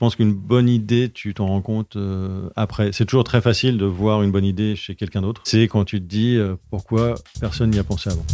Je pense qu'une bonne idée, tu t'en rends compte euh, après? C'est toujours très facile de voir une bonne idée chez quelqu'un d'autre. C'est quand tu te dis euh, pourquoi personne n'y a pensé avant.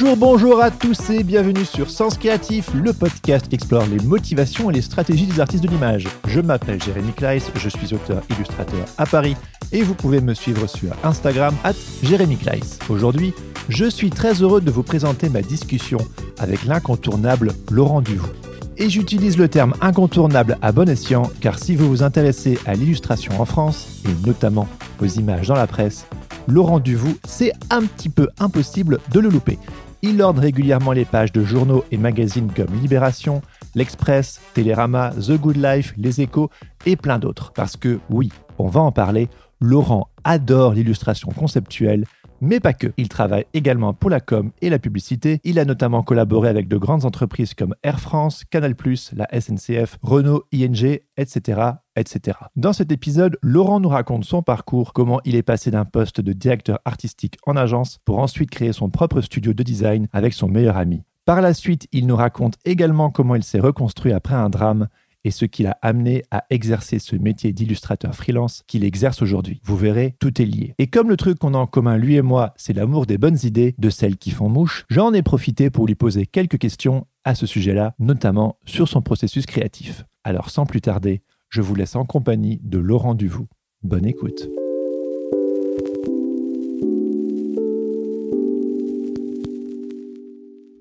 Bonjour, bonjour à tous et bienvenue sur Sens Créatif, le podcast qui explore les motivations et les stratégies des artistes de l'image. Je m'appelle Jérémy Kleiss, je suis auteur-illustrateur à Paris et vous pouvez me suivre sur Instagram at Jérémy Kleiss. Aujourd'hui, je suis très heureux de vous présenter ma discussion avec l'incontournable Laurent Duvaux. Et j'utilise le terme incontournable à bon escient car si vous vous intéressez à l'illustration en France, et notamment aux images dans la presse, Laurent Duvaux, c'est un petit peu impossible de le louper. Il ordre régulièrement les pages de journaux et magazines comme Libération, L'Express, Télérama, The Good Life, Les Échos et plein d'autres. Parce que oui, on va en parler, Laurent adore l'illustration conceptuelle, mais pas que. Il travaille également pour la com et la publicité. Il a notamment collaboré avec de grandes entreprises comme Air France, Canal+, la SNCF, Renault, ING, etc., etc. Dans cet épisode, Laurent nous raconte son parcours, comment il est passé d'un poste de directeur artistique en agence pour ensuite créer son propre studio de design avec son meilleur ami. Par la suite, il nous raconte également comment il s'est reconstruit après un drame et ce qui l'a amené à exercer ce métier d'illustrateur freelance qu'il exerce aujourd'hui. Vous verrez, tout est lié. Et comme le truc qu'on a en commun, lui et moi, c'est l'amour des bonnes idées, de celles qui font mouche, j'en ai profité pour lui poser quelques questions à ce sujet-là, notamment sur son processus créatif. Alors sans plus tarder, je vous laisse en compagnie de Laurent Duvaux. Bonne écoute.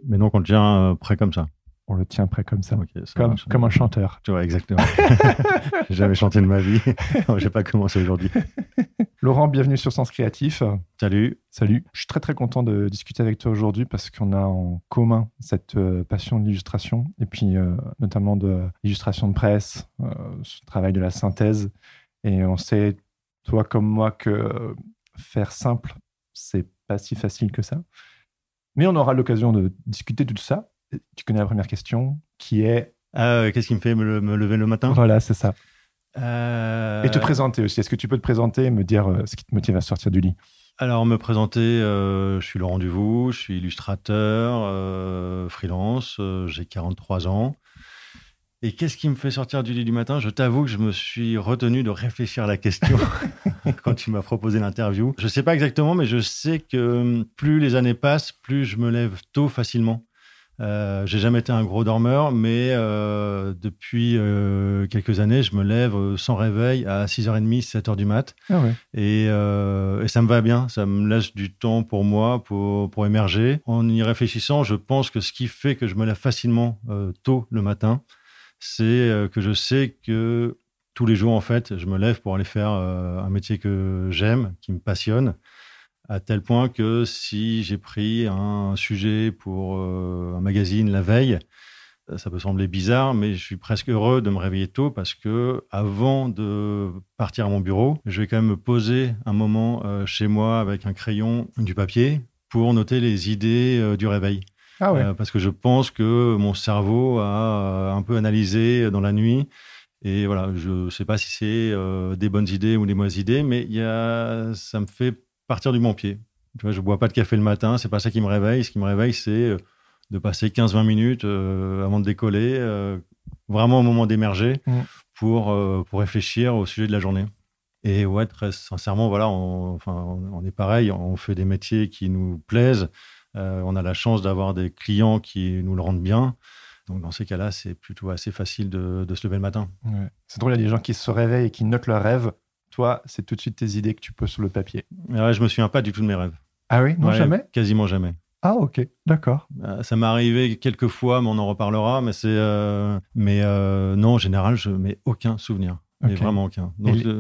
Mais donc on le tient euh, prêt comme ça. On le tient prêt comme ça, comme, un chanteur. Tu vois, exactement. J'ai jamais chanté de ma vie. J'ai pas commencé aujourd'hui. Laurent, bienvenue sur Sens Créatif. Salut. Salut, je suis très très content de discuter avec toi aujourd'hui parce qu'on a en commun cette euh, passion de l'illustration et puis euh, notamment de l'illustration de presse, euh, ce travail de la synthèse. Et on sait, toi comme moi, que faire simple, c'est pas si facile que ça. Mais on aura l'occasion de discuter de tout ça. Tu connais la première question qui est. Ah, euh, Qu'est-ce qui me fait me, le- me lever le matin? Voilà, c'est ça. Euh, Et te présenter aussi. Est-ce que tu peux te présenter et me dire euh, ce qui te motive à sortir du lit? Alors, me présenter, euh, je suis Laurent Duvaux, je suis illustrateur, freelance, j'ai 43 ans. Et qu'est-ce qui me fait sortir du lit du matin? Je t'avoue que je me suis retenu de réfléchir à la question quand tu m'as proposé l'interview. Je ne sais pas exactement, mais je sais que plus les années passent, plus je me lève tôt facilement. Euh, j'ai jamais été un gros dormeur, mais euh, depuis euh, quelques années, je me lève sans réveil à 6h30, 7h du mat. Ah ouais. Et, et ça me va bien, ça me laisse du temps pour moi, pour, pour émerger. En y réfléchissant, je pense que ce qui fait que je me lève facilement tôt le matin, c'est que je sais que tous les jours, en fait, je me lève pour aller faire un métier que j'aime, qui me passionne, à tel point que si j'ai pris un sujet pour euh, un magazine la veille, euh, ça peut sembler bizarre, mais je suis presque heureux de me réveiller tôt parce que avant de partir à mon bureau, je vais quand même me poser un moment euh, chez moi avec un crayon, du papier, pour noter les idées du réveil. Ah ouais. Euh, parce que je pense que mon cerveau a un peu analysé dans la nuit. Et voilà, je ne sais pas si c'est euh, des bonnes idées ou des mauvaises idées, mais il y a, ça me fait partir du bon pied. Tu vois, je bois pas de café le matin, c'est pas ça qui me réveille. Ce qui me réveille, c'est euh, de passer 15-20 minutes euh, avant de décoller, euh, vraiment au moment d'émerger, Mm. pour, euh, pour réfléchir au sujet de la journée. Et ouais, très sincèrement, voilà, on, enfin, on on est pareil, on fait des métiers qui nous plaisent. On a la chance d'avoir des clients qui nous le rendent bien. Donc dans ces cas-là, c'est plutôt assez facile de, de se lever le matin. Ouais. C'est drôle, il y a des gens qui se réveillent et qui notent leurs rêves. Toi, c'est tout de suite tes idées que tu poses sur le papier. Ouais, je me souviens pas du tout de mes rêves. Ah oui Non, Ouais, jamais? Quasiment jamais. Ah ok, d'accord. Euh, Ça m'est arrivé quelques fois, mais on en reparlera. Mais c'est, euh, mais euh, non, en général, je n'ai aucun souvenir, mais vraiment aucun. Donc, les-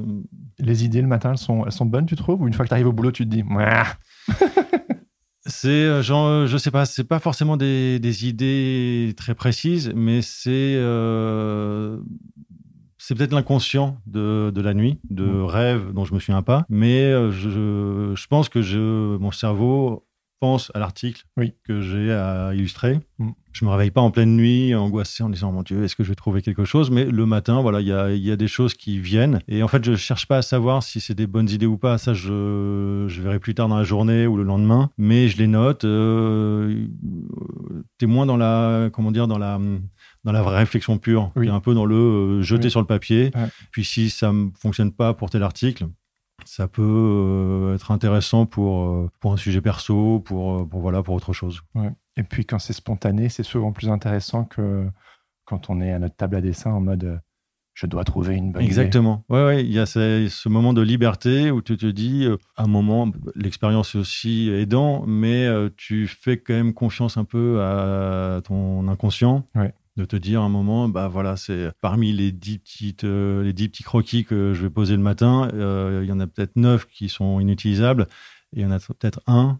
Les idées le matin, elles sont, elles sont bonnes, tu trouves? Ou une fois que tu arrives au boulot, tu te dis C'est, genre, je sais pas, c'est pas forcément des, des idées très précises, mais c'est c'est peut-être l'inconscient de, de, la nuit, de Mm. rêve dont je me souviens pas. Mais euh, je, je pense que je, mon cerveau pense à l'article Oui. que j'ai à illustrer. Mm. Je me réveille pas en pleine nuit, angoissé, en disant mon Dieu, est-ce que je vais trouver quelque chose? Mais le matin, voilà, il y a, il y a des choses qui viennent. Et en fait, je cherche pas à savoir si c'est des bonnes idées ou pas. Ça, je, je verrai plus tard dans la journée ou le lendemain. Mais je les note. Euh, T'es moins dans la, comment dire, dans la dans la vraie réflexion pure. Oui. Un peu dans le euh, jeter Oui. sur le papier. Ouais. Puis si ça ne fonctionne pas pour tel article, ça peut euh, être intéressant pour, euh, pour un sujet perso, pour, pour, voilà, pour autre chose. Et puis quand c'est spontané, c'est souvent plus intéressant que quand on est à notre table à dessin en mode euh, je dois trouver une bonne idée. Exactement. Ouais, ouais, il y a ce, ce moment de liberté où tu te dis, à un moment, l'expérience est aussi aidant, mais tu fais quand même confiance un peu à ton inconscient. Ouais. De te dire un moment, bah voilà, c'est parmi les dix petites, euh, les dix petits croquis que je vais poser le matin, euh, il y en a peut-être neuf qui sont inutilisables, et il y en a peut-être un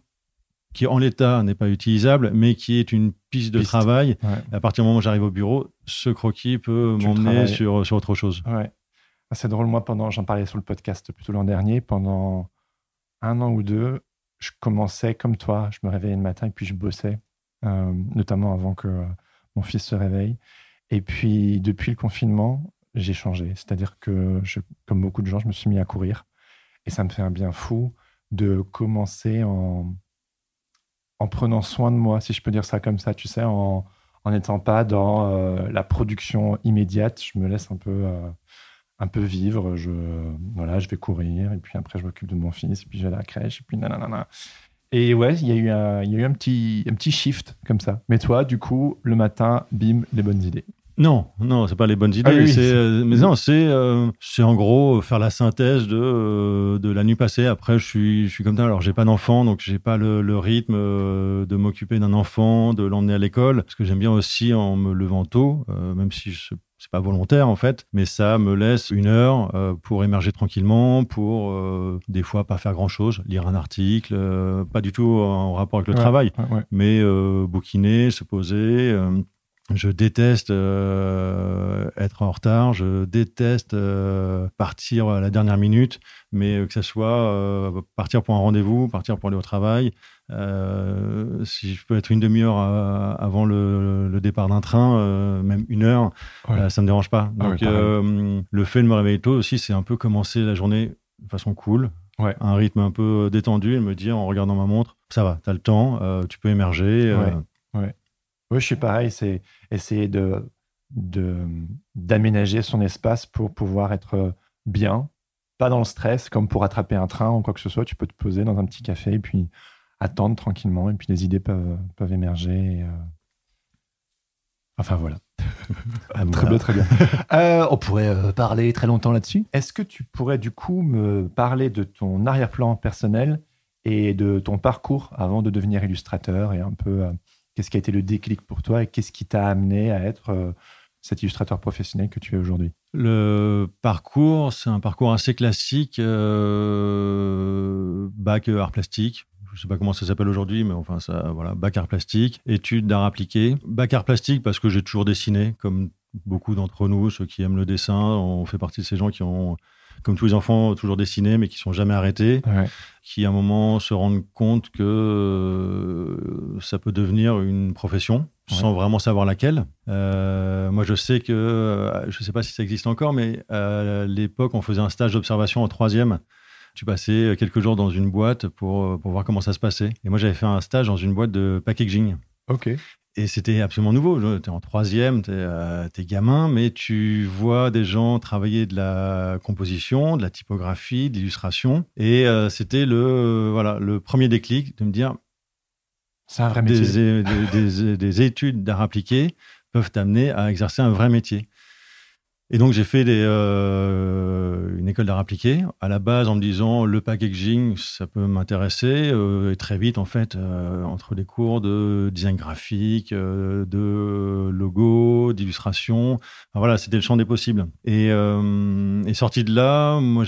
qui en l'état n'est pas utilisable, mais qui est une piste de Piste. travail. Ouais. À partir du moment où j'arrive au bureau, ce croquis peut m'emmener sur, sur autre chose. Ouais. Ah, C'est drôle, moi, pendant, j'en parlais sur le podcast plutôt l'an dernier, pendant un an ou deux, je commençais comme toi, je me réveillais le matin et puis je bossais, euh, notamment avant que mon fils se réveille. Et puis, depuis le confinement, j'ai changé. C'est-à-dire que, comme beaucoup de gens, je me suis mis à courir. Et ça me fait un bien fou de commencer en, en prenant soin de moi, si je peux dire ça comme ça, tu sais, en n'étant pas dans euh, la production immédiate. Je me laisse un peu, euh, un peu vivre. Je, voilà, je vais courir et puis après je m'occupe de mon fils et puis à la crèche et puis nanana. Et ouais, il y a eu un, il y a eu un petit, un petit shift comme ça. Mais toi, du coup, le matin, bim, les bonnes idées. Non, non, c'est pas les bonnes idées. Ah oui, c'est, euh, mais non, c'est, euh, c'est en gros faire la synthèse de, euh, de la nuit passée. Après, je suis, je suis comme ça. Alors, j'ai pas d'enfant, donc j'ai pas le, le rythme euh, de m'occuper d'un enfant, de l'emmener à l'école, parce que j'aime bien aussi en me levant tôt, euh, même si je, c'est pas volontaire en fait, mais ça me laisse une heure euh, pour émerger tranquillement, pour euh, des fois pas faire grand chose, lire un article, euh, pas du tout en rapport avec le Ouais, travail ouais, mais bouquiner, se poser. je déteste euh, être en retard, je déteste euh, partir à la dernière minute, mais que ce soit euh, partir pour un rendez-vous, partir pour aller au travail. Euh, si je peux être une demi-heure euh, avant le, le départ d'un train, euh, même une heure, Ouais. euh, ça me dérange pas. Ah Donc le fait de me réveiller tôt aussi, c'est un peu commencer la journée de façon cool, Ouais. un rythme un peu détendu, et me dire en regardant ma montre, ça va, t'as le temps, tu peux émerger. Ouais. Oui, je suis pareil. C'est essayer de- d'aménager son espace pour pouvoir être bien, pas dans le stress, comme pour attraper un train ou quoi que ce soit. Tu peux te poser dans un petit café et puis attendre tranquillement. Et puis les idées peuvent, peuvent émerger. et, euh, Enfin voilà. ah, Très voilà. bien, très bien. Euh, on pourrait euh, parler très longtemps là-dessus. Est-ce que tu pourrais du coup me parler de ton arrière-plan personnel et de ton parcours avant de devenir illustrateur et un peu euh, qu'est-ce qui a été le déclic pour toi et qu'est-ce qui t'a amené à être euh, cet illustrateur professionnel que tu es aujourd'hui? Le parcours, c'est un parcours assez classique, euh, bac art plastique. Je sais pas comment ça s'appelle aujourd'hui, mais enfin ça, voilà, bac art plastique, études d'art appliqué, bac art plastique parce que j'ai toujours dessiné, comme beaucoup d'entre nous, ceux qui aiment le dessin, on fait partie de ces gens qui ont, comme tous les enfants, toujours dessiné, mais qui sont jamais arrêtés, qui à un moment se rendent compte que euh, ça peut devenir une profession sans vraiment savoir laquelle. Euh, moi, je sais que, euh, je ne sais pas si ça existe encore, mais à l'époque, on faisait un stage d'observation en troisième. Tu passais quelques jours dans une boîte pour, pour voir comment ça se passait. Et moi, j'avais fait un stage dans une boîte de packaging. Ok. Et c'était absolument nouveau. Tu es en troisième, tu es, gamin, mais tu vois des gens travailler de la composition, de la typographie, de l'illustration. Et euh, c'était le, euh, voilà, le premier déclic de me dire c'est un vrai métier. Des, des, des, des études d'art appliqué peuvent t'amener à exercer un vrai métier. Et donc j'ai fait des, euh, une école d'art appliqué à la base en me disant le packaging ça peut m'intéresser euh, et très vite en fait euh, entre les cours de design graphique, euh, de logo, d'illustration, enfin, voilà c'était le champ des possibles. Et, euh, et sorti de là, moi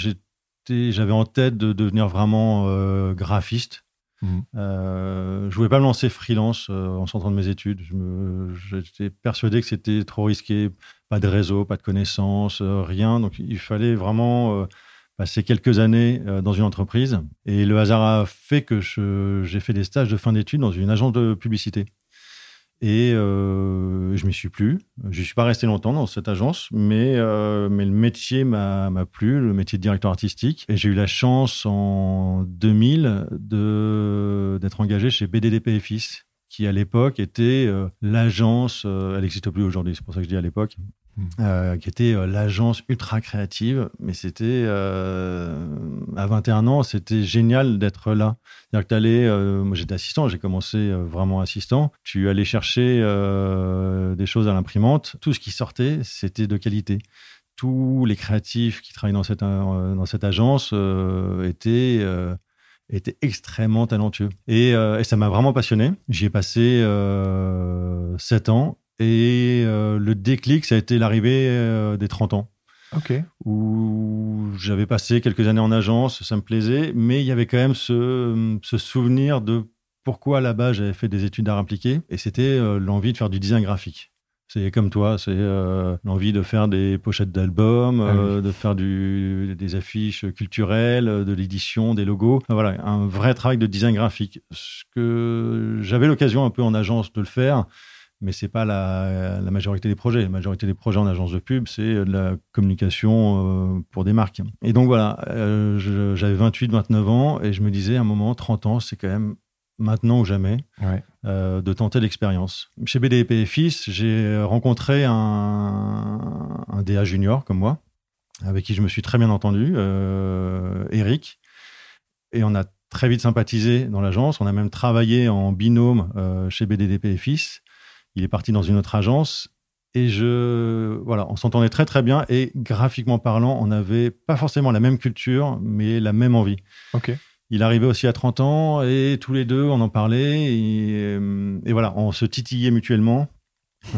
j'avais en tête de devenir vraiment graphiste. Mhm. Euh, je voulais pas me lancer freelance euh, en sortant de mes études. J'étais persuadé que c'était trop risqué. Pas de réseau, pas de connaissances, euh, rien. Donc il fallait vraiment euh, passer quelques années euh, dans une entreprise. Et le hasard a fait que j'ai fait des stages de fin d'études dans une agence de publicité. Et je m'y suis plus. Je suis pas resté longtemps dans cette agence, mais, le métier m'a plu, le métier de directeur artistique. Et j'ai eu la chance en 2000 de- d'être engagé chez BDDP FIS, qui à l'époque était l'agence, elle n'existe plus aujourd'hui, c'est pour ça que je dis à l'époque. Euh, qui était euh, l'agence ultra créative. Mais c'était, euh, à 21 ans, c'était génial d'être là. C'est-à-dire que tu allais, euh, moi j'étais assistant, j'ai commencé euh, vraiment assistant. Tu allais chercher euh, des choses à l'imprimante. Tout ce qui sortait, c'était de qualité. Tous les créatifs qui travaillaient dans cette, dans cette agence étaient, étaient extrêmement talentueux. Et, euh, et ça m'a vraiment passionné. J'y ai passé euh, 7 ans. Et euh, le déclic, ça a été l'arrivée euh, des 30 ans Ok. où j'avais passé quelques années en agence, ça me plaisait, mais il y avait quand même ce, ce souvenir de pourquoi là-bas j'avais fait des études d'art appliqué, et c'était euh, l'envie de faire du design graphique. C'est comme toi, c'est euh, l'envie de faire des pochettes d'albums, Ah oui. euh, de faire du, des affiches culturelles, de l'édition, des logos. Voilà, un vrai travail de design graphique. Ce que j'avais l'occasion un peu en agence de le faire, mais c'est pas la, la majorité des projets. La majorité des projets en agence de pub, c'est de la communication euh, pour des marques. Et donc voilà, euh, j'avais 28, 29 ans et je me disais à un moment, 30 ans, c'est quand même maintenant ou jamais Ouais. euh, de tenter l'expérience. Chez BDP Fils, j'ai rencontré un, un DA junior comme moi, avec qui je me suis très bien entendu, Eric, et on a très vite sympathisé dans l'agence. On a même travaillé en binôme chez BDDP Fils. Il est parti dans une autre agence. Et je, voilà, on s'entendait très très bien et graphiquement parlant, on n'avait pas forcément la même culture, mais la même envie. Ok. Il arrivait aussi à 30 ans et tous les deux, on en parlait et, euh, et voilà, on se titillait mutuellement.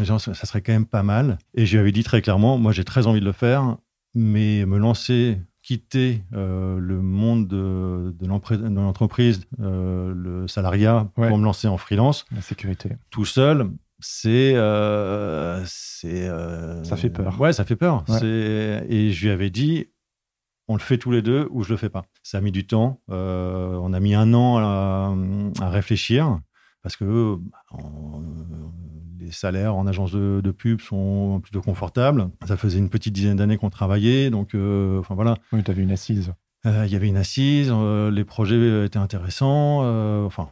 Ça, serait quand même pas mal. Et je lui avais dit très clairement, moi j'ai très envie de le faire, mais me lancer, quitter euh, le monde de, l'entreprise, euh, le salariat, Ouais. pour me lancer en freelance, La sécurité. tout seul, c'est. euh, c'est euh, Ça fait peur. Ouais, ça fait peur. Ouais. C'est- Et je lui avais dit, on le fait tous les deux ou je le fais pas. Ça a mis du temps. Euh, on a mis un an à, à réfléchir parce que bah, on- les salaires en agence de, de pub sont plutôt confortables. Ça faisait une petite dizaine d'années qu'on travaillait, donc enfin voilà. Oui, tu avais une assise. Il y avait une assise, les projets étaient intéressants. enfin,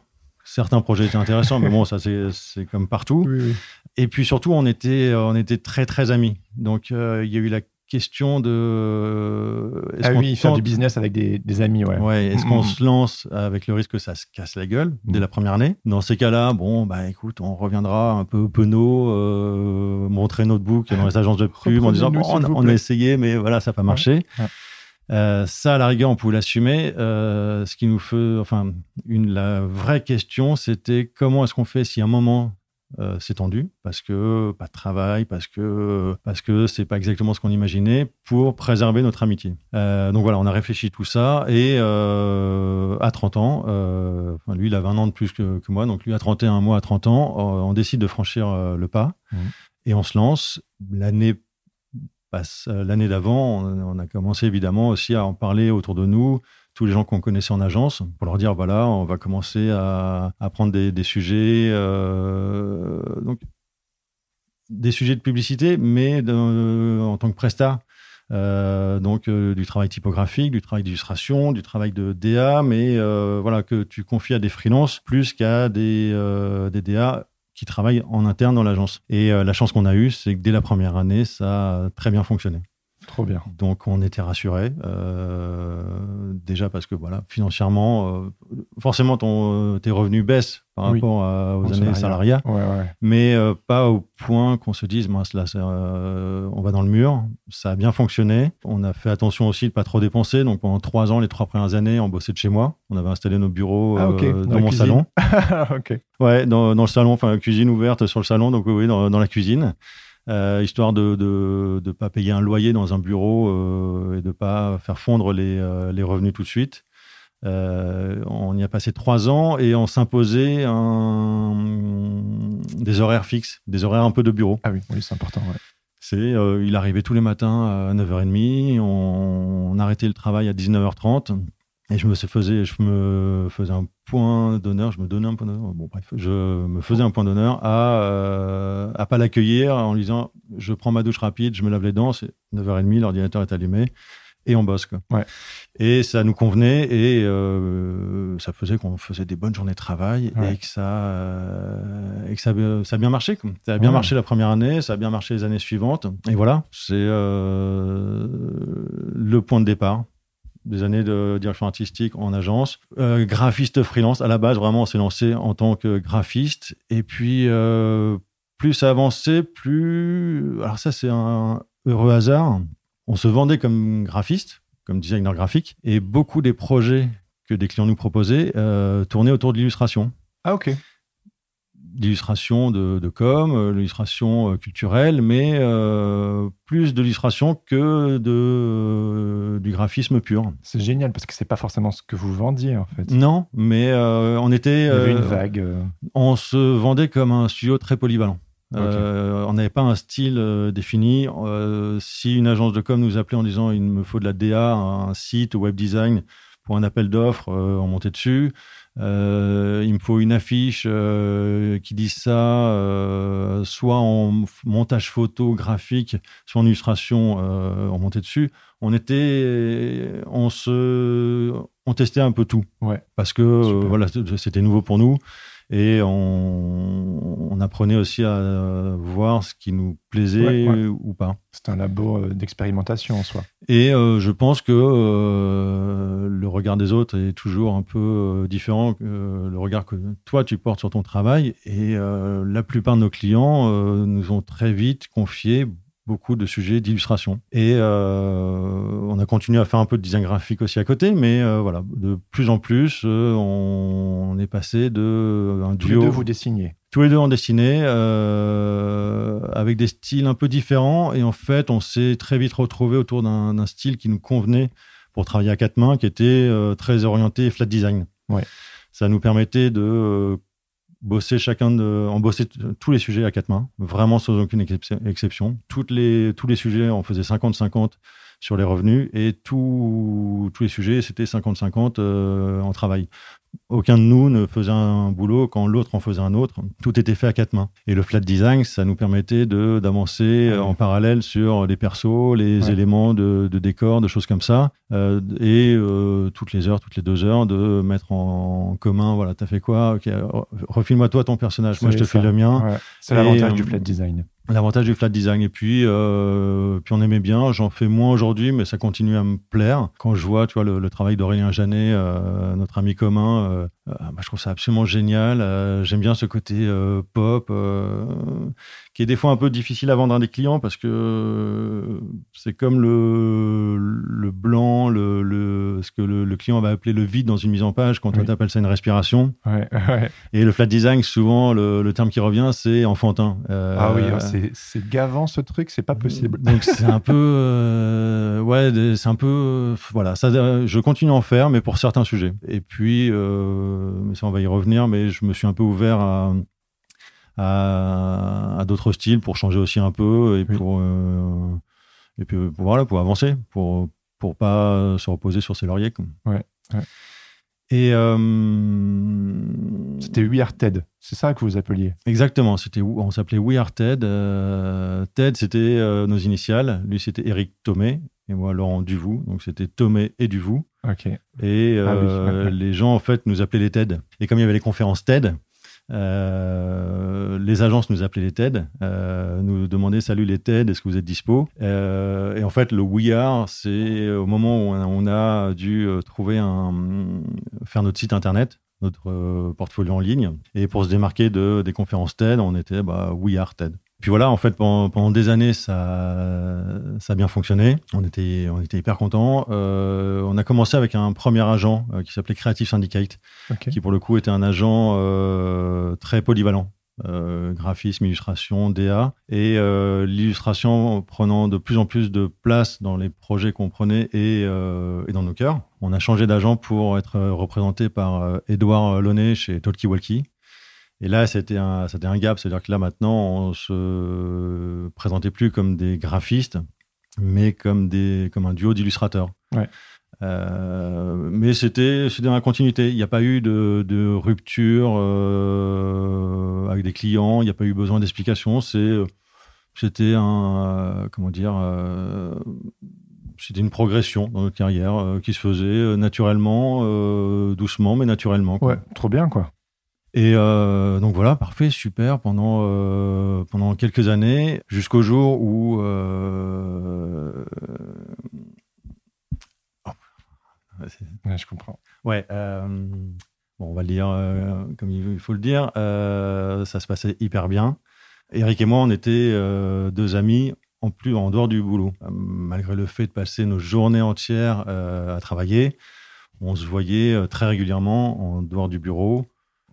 certains projets étaient intéressants, mais bon, ça c'est comme partout. Oui, oui. Et puis surtout, on était, on était très très amis. Donc euh, il y a eu la question de. est-ce Ah qu'on oui, faire du business avec des, des amis, ouais. Ouais, est-ce qu'on Mhm. se lance avec le risque que ça se casse la gueule dès Mhm. la première année? Dans ces cas-là, bon, bah écoute, on reviendra un peu penaud, euh, montrer notre book dans les agences de pub en disant bon, on, on a essayé, mais voilà, ça n'a pas marché. ouais. Euh, ça, à la rigueur, on pouvait l'assumer. Euh, ce qui nous fait, enfin, une, la vraie question, c'était comment est-ce qu'on fait si à un moment euh, c'est tendu parce que pas de travail, parce que parce que c'est pas exactement ce qu'on imaginait pour préserver notre amitié. Euh, donc voilà, on a réfléchi tout ça et euh, à 30 ans, enfin, lui il a 20 ans de plus que, que moi, donc lui à 31 mois à 30 ans, on décide de franchir le pas Mhm. et on se lance. L'année euh, l'année d'avant, on, a commencé évidemment aussi à en parler autour de nous tous les gens qu'on connaissait en agence pour leur dire voilà, on va commencer à, prendre des, sujets, euh, donc des sujets de publicité, mais en tant que prestat. Euh, donc du travail typographique, du travail d'illustration, du travail de DA, mais voilà que tu confies à des freelances plus qu'à des, des DA qui travaillent en interne dans l'agence. Et euh, la chance qu'on a eue, c'est que dès la première année, ça a très bien fonctionné. Trop bien. Donc on était rassurés, euh, déjà parce que voilà, financièrement, euh, forcément ton, tes revenus baissent par Oui. rapport à- aux En années salariat. salariat, Ouais, ouais. mais euh, pas au point qu'on se dise, mince, là, on va dans le mur. Ça a bien fonctionné. On a fait attention aussi de pas trop dépenser. Donc pendant trois ans, les trois premières années, on bossait de chez moi. On avait installé nos bureaux Ah, Dans mon cuisine. salon. ok. Ouais, dans, dans le salon, enfin, cuisine ouverte sur le salon, donc oui, dans, dans la cuisine. Euh, histoire de ne de, pas payer un loyer dans un bureau euh, et de pas faire fondre les, euh, les, revenus tout de suite. on y a passé trois ans et on s'imposait des horaires fixes, des horaires un peu de bureau. Ah oui, oui c'est important. C'est, il arrivait tous les matins à 9h30, on, on arrêtait le travail à 19h30 et je me faisais, je me faisais un point d'honneur, je me donnais un point d'honneur. Bon, bref, je me faisais un point d'honneur à euh, à pas l'accueillir en lui disant je prends ma douche rapide, je me lave les dents, c'est 9h30, l'ordinateur est allumé et on bosse quoi. Ouais. Et ça nous convenait et euh, ça faisait qu'on faisait des bonnes journées de travail et que ça euh, et que ça, ça a bien marché. Quoi. Ça a bien marché la première année, ça a bien marché les années suivantes et voilà, c'est euh, le point de départ des années de direction artistique en agence. Euh, graphiste freelance, à la base, vraiment, on s'est lancé en tant que graphiste. Et puis, euh, plus ça avançait, plus... Alors ça, c'est un heureux hasard. On se vendait comme graphiste, comme designer graphique, et beaucoup des projets que des clients nous proposaient euh, tournaient autour de l'illustration. Ah, ok d'illustration de, com, euh, l'illustration euh, culturelle, mais euh, plus de l'illustration que de, du graphisme pur. C'est génial parce que c'est pas forcément ce que vous vendiez en fait. Non, mais on était. Il y avait une vague. On se vendait comme un studio très polyvalent. on n'avait pas un style défini. si une agence de com nous appelait en disant il me faut de la DA, un site, web design pour un appel d'offres, on montait dessus. Euh, il me faut une affiche euh, qui dit ça, euh, soit en montage photographique, soit en illustration, on montait dessus. On était, on se, on testait un peu tout, ouais. parce que voilà, c'était nouveau pour nous. Et on, apprenait aussi à voir ce qui nous plaisait ou pas. C'est un labo euh, d'expérimentation en soi. Et euh, je pense que euh, le regard des autres est toujours un peu différent que le regard que toi tu portes sur ton travail. Et la plupart de nos clients nous ont très vite confié beaucoup de sujets d'illustration. Et euh, on a continué à faire un peu de design graphique aussi à côté, mais euh, voilà, de plus en plus, euh, on, est passé de un duo. Tous les deux, vous dessinez Tous les deux, on dessinait avec des styles un peu différents. Et en fait, on s'est très vite retrouvé autour d'un style qui nous convenait pour travailler à quatre mains, qui était très orienté flat design. Ouais. Ça nous permettait de bosser chacun de, en bosser tous les sujets à quatre mains, vraiment sans aucune exception. Toutes les, tous les sujets, on faisait 50-50 sur les revenus et tous les sujets, c'était 50-50 euh, en travail. Aucun de nous ne faisait un boulot quand l'autre en faisait un autre. Tout était fait à quatre mains. Et le flat design, ça nous permettait de d'avancer en parallèle sur les persos, les éléments de, de, décor, de choses comme ça. Euh, et euh, toutes les heures, toutes les deux heures, de mettre en, commun, voilà, t'as fait quoi Ok, refile-moi toi ton personnage, moi je te file le mien. C'est l'avantage du flat design. L'avantage du flat design. Et puis, euh, puis on aimait bien. J'en fais moins aujourd'hui, mais ça continue à me plaire. Quand je vois, tu vois, le, travail d'Aurélien Janet, euh, notre ami commun, euh, euh bah, je trouve ça absolument génial. Euh, j'aime bien ce côté euh, pop, qui est des fois un peu difficile à vendre à des clients parce que c'est comme le, le blanc, le, le ce que le, client va appeler le vide dans une mise en page. Quand on appelle ça une respiration. Ouais, ouais. Et le flat design, souvent, le, le terme qui revient, c'est enfantin. ah oui, c'est c'est gavant ce truc, c'est pas possible. Donc c'est un peu, euh, ouais, c'est un peu, voilà. Ça, je continue à en faire, mais pour certains sujets. Et puis, euh, ça on va y revenir, mais je me suis un peu ouvert à à, d'autres styles pour changer aussi un peu et pour euh, et puis pour, voilà pour avancer, pour pour pas se reposer sur ses lauriers. Ouais. ouais. Et euh, c'était We Are Ted, c'est ça que vous appeliez? Exactement, c'était on s'appelait We Are Ted. Euh, Ted, c'était euh, nos initiales. Lui, c'était Eric Thomé et moi Laurent Duvou. Donc c'était Thomé et Duvou. Ok. Et ah les gens en fait nous appelaient les Ted. Et comme il y avait les conférences Ted, euh, les agences nous appelaient les TED, euh, nous demandaient salut les TED, est-ce que vous êtes dispo? Euh, Et en fait, le We Are, c'est au moment où on a, dû trouver un, faire notre site internet, notre portfolio en ligne, et pour se démarquer de, des conférences TED, on était bah, We Are TED. Puis voilà, en fait, pendant, des années, ça, ça a bien fonctionné. On était, on était hyper contents. Euh, on a commencé avec un premier agent euh, qui s'appelait Creative Syndicate, qui pour le coup était un agent euh, très polyvalent. graphisme, illustration, DA, et l'illustration prenant de plus en plus de place dans les projets qu'on prenait et, et, dans nos cœurs. On a changé d'agent pour être représenté par Edouard Launay chez Talkie Walkie. Et là, c'était un, c'était un gap, c'est-à-dire que là maintenant, on se présentait plus comme des graphistes, mais comme des, comme un duo d'illustrateurs. Ouais. Euh, mais c'était dans la continuité. Il n'y a pas eu de, de rupture euh, avec des clients. Il n'y a pas eu besoin d'explications. C'est c'était un comment dire euh, c'était une progression dans notre carrière euh, qui se faisait naturellement, euh, doucement mais naturellement. Quoi. Ouais, trop bien quoi. Et euh, donc voilà, parfait, super, pendant, euh, pendant quelques années, jusqu'au jour où... Euh, oh. Ouais, je comprends. Ouais, bon, on va le dire comme il faut le dire, ça se passait hyper bien. Eric et moi, on était deux amis en plus en dehors du boulot. Malgré le fait de passer nos journées entières à travailler, on se voyait très régulièrement en dehors du bureau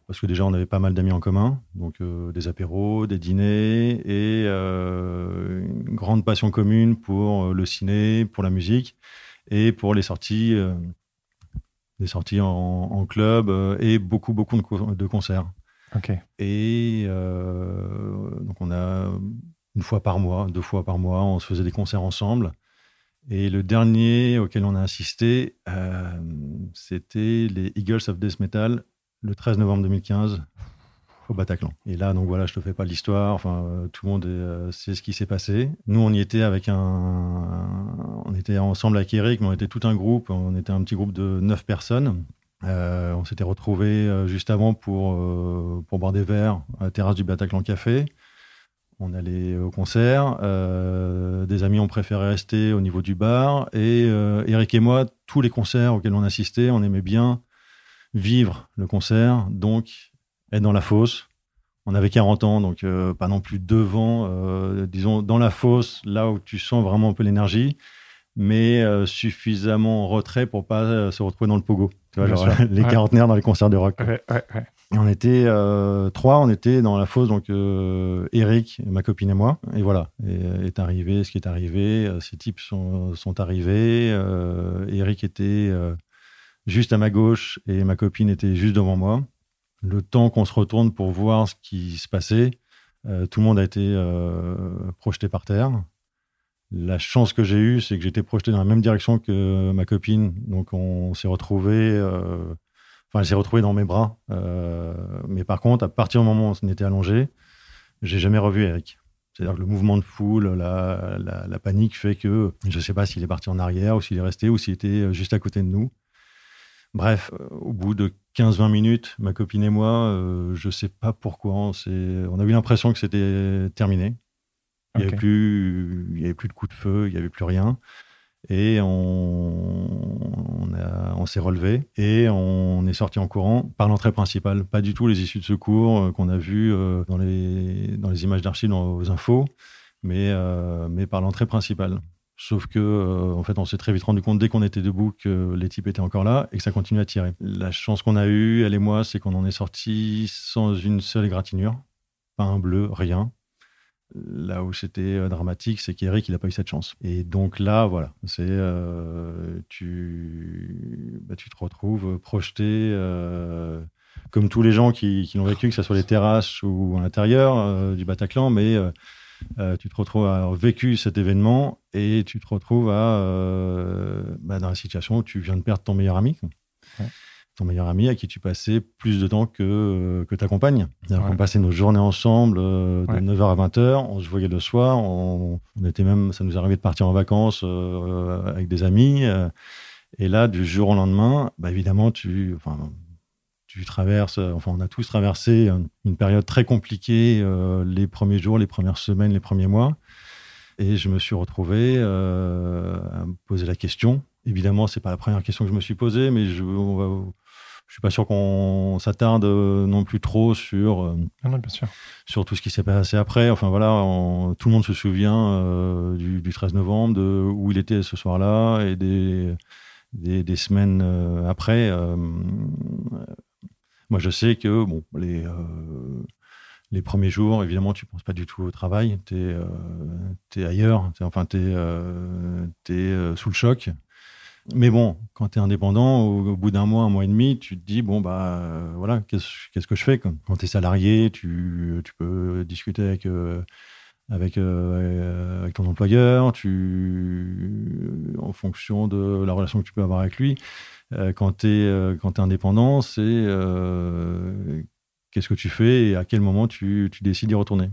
parce que déjà on avait pas mal d'amis en commun, donc euh, des apéros, des dîners et euh, une grande passion commune pour euh, le ciné, pour la musique et pour les sorties, des sorties en, club et beaucoup beaucoup de, concerts. Ok. Et donc on a une fois par mois, deux fois par mois, on se faisait des concerts ensemble. Et le dernier auquel on a assisté, c'était les Eagles of Death Metal le 13 novembre 2015 au Bataclan. Et là, donc voilà, je te fais pas l'histoire. Enfin, euh, tout le monde euh, sait ce qui s'est passé. Nous, on y était avec un, on était ensemble avec Eric, mais on était tout un groupe. On était un petit groupe de neuf personnes. Euh, on s'était retrouvés juste avant pour pour boire des verres à la terrasse du Bataclan Café. On allait au concert. des amis ont préféré rester au niveau du bar. Et Eric et moi, tous les concerts auxquels on assistait, on aimait bien vivre le concert, donc être dans la fosse. On avait 40 ans, donc euh, pas non plus devant, euh, disons dans la fosse, là où tu sens vraiment un peu l'énergie, mais euh, suffisamment en retrait pour pas se retrouver dans le pogo. Tu vois, genre, les quarantenaires dans les concerts de rock. et on était trois, on était dans la fosse, donc Eric, ma copine et moi. Et voilà, et, est arrivé ce qui est arrivé. ces types sont, sont arrivés. Eric était juste à ma gauche et ma copine était juste devant moi. Le temps qu'on se retourne pour voir ce qui se passait, euh, tout le monde a été euh, projeté par terre. La chance que j'ai eue, c'est que j'étais projeté dans la même direction que ma copine. Donc on s'est retrouvé, euh, elle s'est retrouvée dans mes bras. mais par contre, à partir du moment où on était allongé, j'ai jamais revu Eric. C'est-à-dire que le mouvement de foule, la, la panique fait que je ne sais pas s'il est parti en arrière ou s'il est resté ou s'il était juste à côté de nous. Bref, euh, au bout de 15-20 minutes, ma copine et moi, euh, je ne sais pas pourquoi, on, on a eu l'impression que c'était terminé. Il n'y avait, plus, il avait plus de coups de feu, il n'y avait plus rien. Et on, on, s'est relevé et on est sorti en courant par l'entrée principale. Pas du tout les issues de secours euh, qu'on a vues dans, les, dans les images d'archives, dans aux infos, mais, mais par l'entrée principale. Sauf que, euh, en fait, on s'est très vite rendu compte dès qu'on était debout que les types étaient encore là et que ça continuait à tirer. La chance qu'on a eue, elle et moi, c'est qu'on en est sorti sans une seule égratignure, pas un bleu, rien. Là où c'était euh, dramatique, c'est qu'Eric, il n'a pas eu cette chance. Et donc là, voilà, c'est euh, tu, bah, tu te retrouves projeté, comme tous les gens qui, qui l'ont vécu, que ce soit les terrasses ou à l'intérieur du Bataclan, mais euh, tu te retrouves à avoir vécu cet événement et tu te retrouves à, euh, bah, dans la situation où tu viens de perdre ton meilleur ami. Ton meilleur ami à qui tu passais plus de temps que, euh, que ta compagne. On passait nos journées ensemble de 9h à 20h, on se voyait le soir, on, était même, ça nous arrivait de partir en vacances avec des amis. et là, du jour au lendemain, bah, évidemment, tu, enfin, tu traverses, euh, enfin on a tous traversé une période très compliquée euh, les premiers jours, les premières semaines, les premiers mois. Et je me suis retrouvé euh, à me poser la question. Évidemment, c'est pas la première question que je me suis posée, mais je, ne suis pas sûr qu'on s'attarde non plus trop sur, ah bien sûr. sur tout ce qui s'est passé après. Enfin voilà, tout le monde se souvient du, du, 13 novembre, de où il était ce soir-là et des, des, des semaines après. Moi, je sais que bon, les, euh, Les premiers jours, évidemment, tu penses pas du tout au travail. Tu es, es, ailleurs. enfin, tu es, es sous le choc. Mais bon, quand tu es indépendant, au, bout d'un mois, un mois et demi, tu te dis, bon, bah voilà, qu'est-ce que je fais Quand tu es salarié, tu, tu, peux discuter avec euh, avec ton employeur, tu, en fonction de la relation que tu peux avoir avec lui. Euh, quand tu es, euh, es, indépendant, c'est qu'est-ce que tu fais et à quel moment tu, tu décides d'y retourner.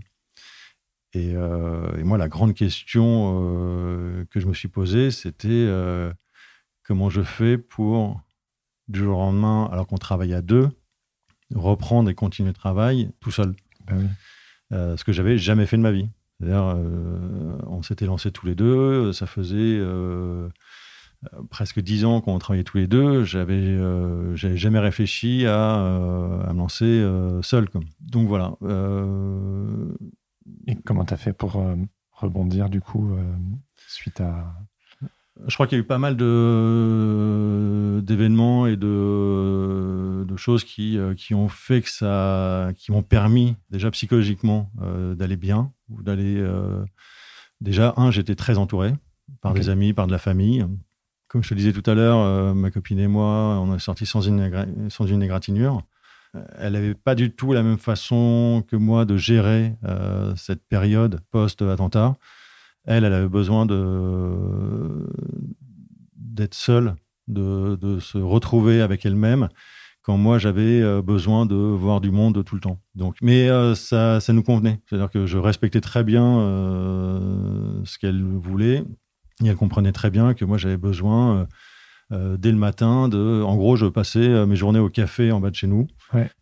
Et, et, moi, la grande question que je me suis posée, c'était comment je fais pour, du jour au lendemain, alors qu'on travaille à deux, reprendre et continuer le travail tout seul. Ben ce que j'avais jamais fait de ma vie. C'est-à-dire, euh, on s'était lancés tous les deux, ça faisait euh, presque dix ans qu'on travaillait tous les deux. J'avais, euh, jamais réfléchi à, à me lancer seul. Comme. Donc voilà. Et comment tu as fait pour rebondir du coup suite à je crois qu'il y a eu pas mal d'événements et de, de choses qui, euh, qui ont fait que ça, qui m'ont permis déjà psychologiquement euh, d'aller bien ou d'aller. Euh, déjà, un, j'étais très entouré par des amis, par de la famille. Comme je te disais tout à l'heure, ma copine et moi, on est sortis sans une, sans une égratignure. Elle n'avait pas du tout la même façon que moi de gérer cette période post-attentat. Elle, elle avait besoin d'être seule, de, se retrouver avec elle-même, quand moi j'avais euh, besoin de voir du monde tout le temps. Donc, mais euh, ça, ça nous convenait. C'est-à-dire que je respectais très bien euh, ce qu'elle voulait, et elle comprenait très bien que moi j'avais besoin euh, dès le matin. De, en gros, je passais euh, mes journées au café en bas de chez nous.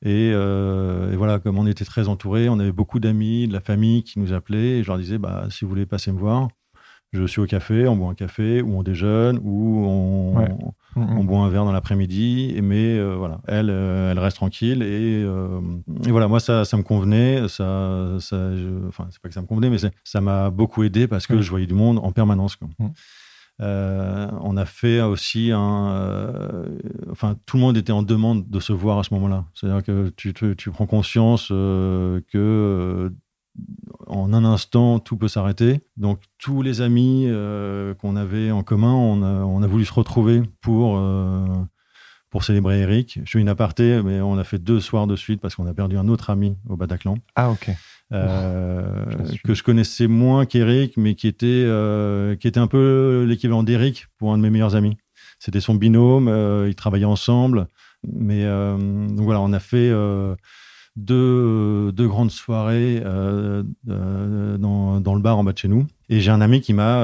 Euh, et, voilà, comme on était très entourés, on avait beaucoup d'amis, de la famille qui nous appelaient. Et je leur disais, bah, si vous voulez passer me voir, je suis au café, on boit un café, ou on déjeune, ou on, mm-hmm. on, boit un verre dans l'après-midi. Mais voilà, elle, elle reste tranquille. Et, voilà, moi, ça, ça me convenait. Ça, ça enfin, c'est pas que ça me convenait, mais ça m'a beaucoup aidé parce que je voyais du monde en permanence. Quoi. Mm. Euh, on a fait aussi un. Euh, enfin, tout le monde était en demande de se voir à ce moment-là. C'est-à-dire que tu, tu, prends conscience euh, que en un instant, tout peut s'arrêter. Donc, tous les amis qu'on avait en commun, on a, on a, voulu se retrouver pour, pour célébrer Eric. Je suis une aparté, mais on a fait deux soirs de suite parce qu'on a perdu un autre ami au Bataclan. Ah, ok. Euh, que je connaissais moins qu'Eric, mais qui était, euh, qui était un peu l'équivalent d'Eric pour un de mes meilleurs amis. C'était son binôme, euh, ils travaillaient ensemble. Mais donc voilà, on a fait deux, grandes soirées dans, dans, le bar en bas de chez nous. Et j'ai un ami qui m'a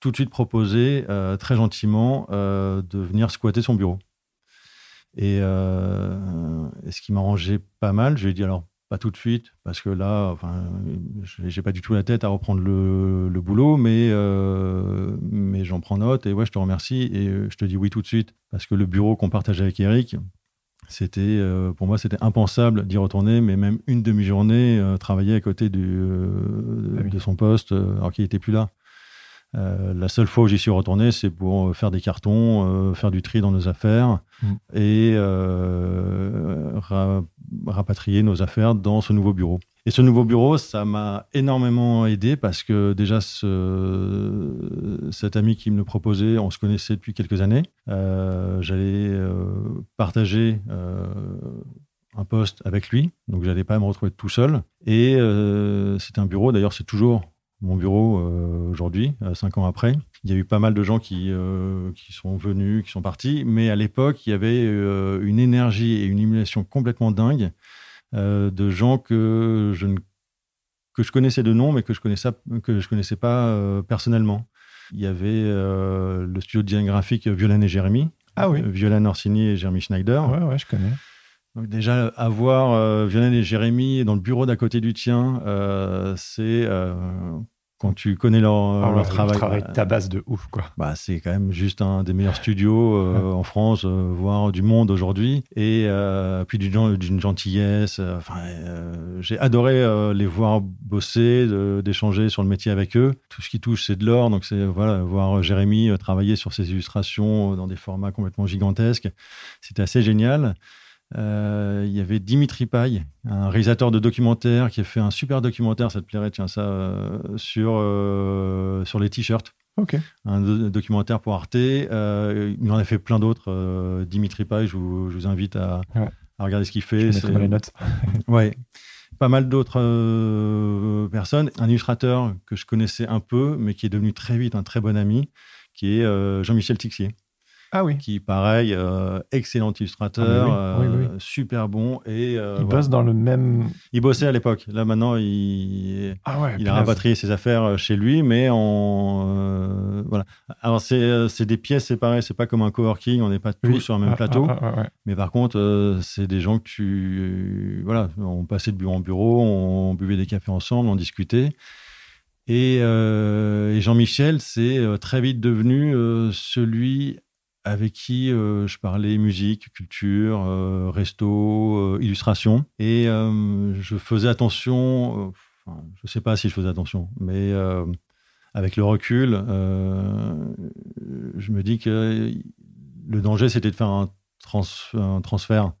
tout de suite proposé, très gentiment, de venir squatter son bureau. Et, ce qui m'arrangeait pas mal, je lui ai dit alors pas tout de suite, parce que là, enfin, j'ai pas du tout la tête à reprendre le, boulot, mais, euh, mais j'en prends note et ouais, je te remercie et euh, je te dis oui tout de suite, parce que le bureau qu'on partageait avec Eric, c'était, euh, pour moi, c'était impensable d'y retourner, mais même une demi-journée, travailler à côté du, ah de son poste, alors qu'il était plus là. Euh, la seule fois où j'y suis retourné, c'est pour faire des cartons, euh, faire du tri dans nos affaires mm. et euh, rapatrier nos affaires dans ce nouveau bureau. Et ce nouveau bureau, ça m'a énormément aidé parce que déjà, ce, cet ami qui me le proposait, on se connaissait depuis quelques années. j'allais partager un poste avec lui, donc j'allais pas me retrouver tout seul. Et c'est un bureau, d'ailleurs, c'est toujours mon bureau euh, aujourd'hui, euh, cinq ans après. Il y a eu pas mal de gens qui, euh, qui sont venus, qui sont partis, mais à l'époque, il y avait une énergie et une émulation complètement dingue de gens que je, ne, que je connaissais de nom, mais que je connaissais, que je connaissais pas personnellement. Il y avait le studio de design graphique Violaine et Jérémy. Ah oui. Violaine Orsini et Jérémy Schneider. Ouais, ouais, je connais. Donc déjà, avoir euh, Violaine et Jérémy dans le bureau d'à côté du tien, euh, c'est euh, quand tu connais leur, ah leur travail. Leur travail ta base de ouf, quoi. Bah, c'est quand même juste un des meilleurs studios en France, voire du monde aujourd'hui. Et puis d'une gentillesse. Enfin, j'ai adoré les voir bosser, d'échanger sur le métier avec eux. Tout ce qui touche, c'est de l'or. Donc, c'est voilà, voir Jérémy travailler sur ses illustrations dans des formats complètement gigantesques. C'était assez génial. Euh, il y avait Dimitri Paille, un réalisateur de documentaire qui a fait un super documentaire, ça te plairait, tiens, ça, euh, sur, euh, sur les t-shirts. Ok. Un do- documentaire pour Arte. Il en a fait plein d'autres. Dimitri Paille, je vous, je vous invite à, Ouais. à regarder ce qu'il Je fait. C'est- dans les notes. Ouais. Pas mal d'autres personnes. Un illustrateur que je connaissais un peu, mais qui est devenu très vite un très bon ami, qui est Jean-Michel Tixier, Ah oui. qui, pareil, euh, excellent illustrateur, Ah, mais oui, oui, euh, super bon. Et, euh, Il voilà. bosse dans le même. Il bossait à l'époque. Là, maintenant, il, Ah ouais. il a rapatrié ses affaires chez lui, mais en voilà. Alors c'est c'est des pièces séparées, c'est pas comme un coworking, on n'est pas tous sur le même Ah, plateau. ouais. Mais par contre, c'est des gens que tu voilà, on passait de bureau en bureau, on buvait des cafés ensemble, on discutait. Et, et Jean-Michel, c'est très vite devenu celui avec qui euh, je parlais musique, culture, euh, resto, euh, illustration. Et je faisais attention, enfin, je ne sais pas si je faisais attention, mais avec le recul, je me dis que le danger, c'était de faire un, trans- un transfert.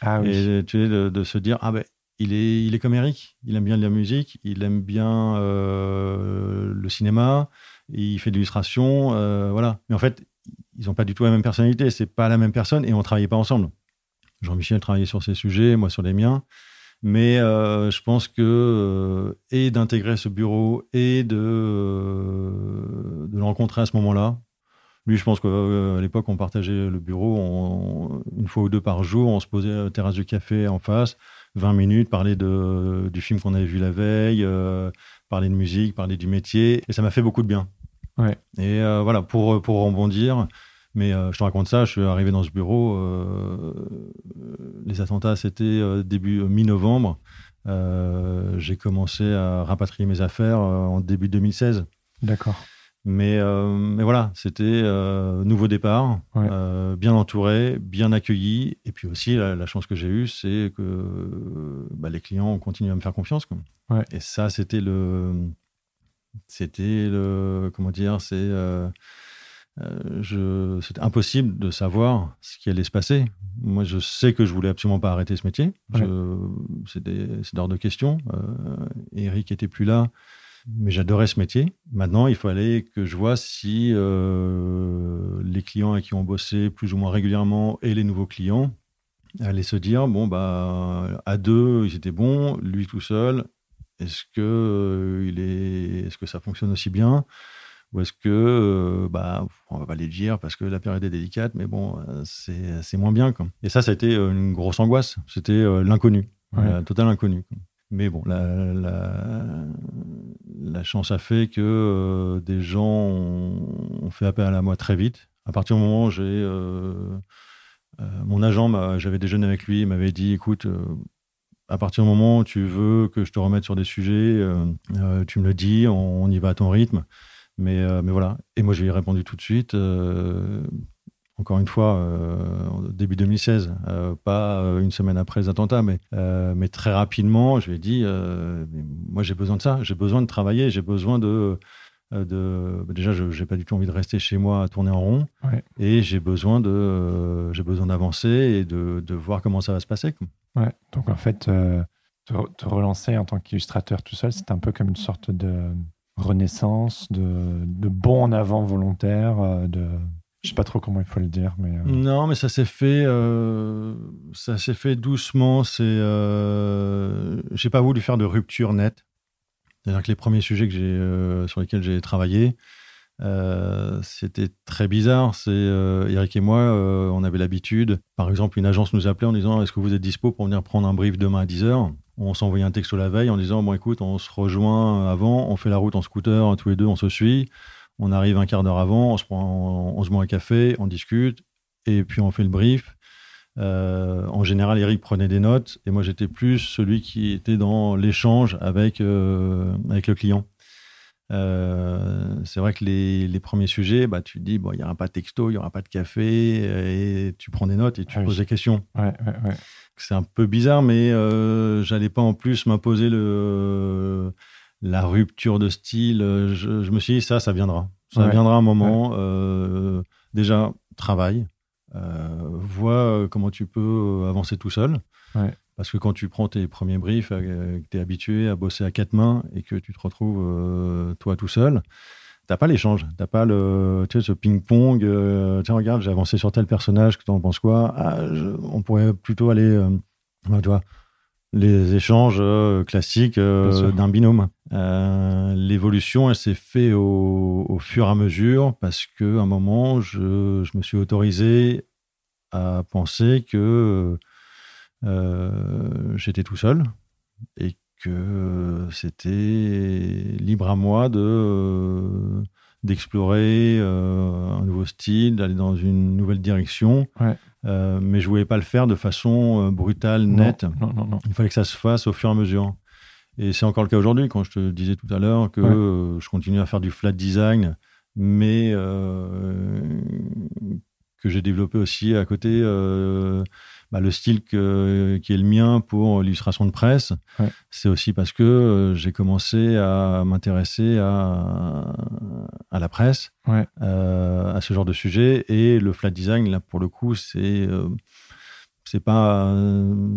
Ah oui. Et tu sais, de, de se dire, ah ben, il est, il est comme Eric, il aime bien la musique, il aime bien le cinéma, il fait de l'illustration, euh, voilà. Mais en fait, ils n'ont pas du tout la même personnalité, c'est pas la même personne et on travaillait pas ensemble. Jean-Michel travaillait sur ses sujets, moi sur les miens. Mais euh, je pense que euh, et d'intégrer ce bureau et de, euh, de le rencontrer à ce moment-là. Lui, je pense qu'à l'époque, on partageait le bureau une fois ou deux par jour. On se posait à la terrasse du café en face, 20 minutes, parler de, du film qu'on avait vu la veille, parler de musique, parler du métier. Et ça m'a fait beaucoup de bien. Ouais. Et euh, voilà, pour, pour rebondir, mais euh, je te raconte ça, je suis arrivé dans ce bureau, euh, les attentats, c'était début mi-novembre. J'ai commencé à rapatrier mes affaires en début 2016. D'accord. Mais, mais voilà, c'était nouveau départ, Ouais. bien entouré, bien accueilli. Et puis aussi, la, la chance que j'ai eue, c'est que bah, les clients ont continué à me faire confiance. quoi. Ouais. Et ça, c'était le. C'était le. Comment dire C'est. euh, euh, c'était impossible de savoir ce qui allait se passer. Moi, je sais que je voulais absolument pas arrêter ce métier. Je- C'est hors de question. Euh, Eric était plus là, mais j'adorais ce métier. Maintenant, il fallait que je vois si les clients avec qui on bossait plus ou moins régulièrement et les nouveaux clients allaient se dire bon bah à deux ils étaient bons, lui tout seul. Est-ce que il est, est-ce que ça fonctionne aussi bien? Ou est-ce que bah on va pas les dire parce que la période est délicate, mais bon c'est c'est moins bien quoi. Et ça, ça a été une grosse angoisse. C'était l'inconnu, Ouais. la totale inconnu. quoi. Mais bon, la, la, la chance a fait que euh, des gens ont, ont fait appel à moi très vite. À partir du moment où j'ai euh, euh, mon agent, j'avais déjeuné avec lui, il m'avait dit écoute, à partir du moment où tu veux que je te remette sur des sujets, euh, euh, tu me le dis, on, on y va à ton rythme. Mais, euh, mais voilà. Et moi, je lui ai répondu tout de suite. euh, encore une fois, début 2016, euh, pas une semaine après les attentats, mais, mais très rapidement, je lui ai dit moi, j'ai besoin de ça. J'ai besoin de travailler. J'ai besoin de. de bah, déjà, je n'ai pas du tout envie de rester chez moi à tourner en rond. Ouais. Et j'ai besoin de, j'ai besoin d'avancer et de, de voir comment ça va se passer. Ouais. Donc en fait, euh, te, relancer en tant qu'illustrateur tout seul, c'est un peu comme une sorte de renaissance, de, de bond en avant volontaire, euh, de. Je sais pas trop comment il faut le dire, mais. euh, Non, mais ça s'est fait, ça s'est fait doucement. C'est, j'ai pas voulu faire de rupture nette. C'est-à-dire que les premiers sujets que j'ai, sur lesquels j'ai travaillé, euh, c'était très bizarre. C'est euh, Eric et moi, euh, on avait l'habitude. Par exemple, une agence nous appelait en disant Est-ce que vous êtes dispo pour venir prendre un brief demain à 10 h On s'envoyait un texto la veille en disant Bon, écoute, on se rejoint avant, on fait la route en scooter, tous les deux, on se suit. On arrive un quart d'heure avant, on se, prend, on se boit un café, on discute, et puis on fait le brief. En général, Eric prenait des notes, et moi j'étais plus celui qui était dans l'échange avec, avec le client. Euh, c'est vrai que les, les premiers sujets, bah, tu te dis, bon, il n'y aura pas de texto, il n'y aura pas de café, et tu prends des notes et tu Ah oui. poses des questions. Ouais, ouais, ouais. C'est un peu bizarre, mais euh, j'allais pas en plus m'imposer le la rupture de style. Je, je me suis dit ça, ça viendra. Ça viendra un moment. euh, déjà travail, vois comment tu peux avancer tout seul. Ouais. Parce que quand tu prends tes premiers briefs, que tu es habitué à bosser à quatre mains et que tu te retrouves toi tout seul, t'as pas l'échange, t'as pas le, tu sais, ce ping-pong. tiens, regarde, j'ai avancé sur tel personnage, que t'en penses quoi? Ah, On pourrait plutôt aller, tu vois, les échanges euh, classiques euh, d'un binôme. Euh, l'évolution, elle s'est faite au, fur et à mesure parce qu'à un moment, je, je, me suis autorisé à penser que j'étais tout seul et que c'était libre à moi de d'explorer un nouveau style, d'aller dans une nouvelle direction. Ouais. Euh, mais je voulais pas le faire de façon euh, brutale, nette. Il fallait que ça se fasse au fur et à mesure. Et c'est encore le cas aujourd'hui, quand je te disais tout à l'heure que euh, je continue à faire du flat design, mais que j'ai développé aussi à côté bah, le style qui est le mien pour l'illustration de presse. C'est aussi parce que j'ai commencé à m'intéresser à, à la presse, euh, à ce genre de sujet. Et le flat design, là, pour le coup, c'est euh, c'est pas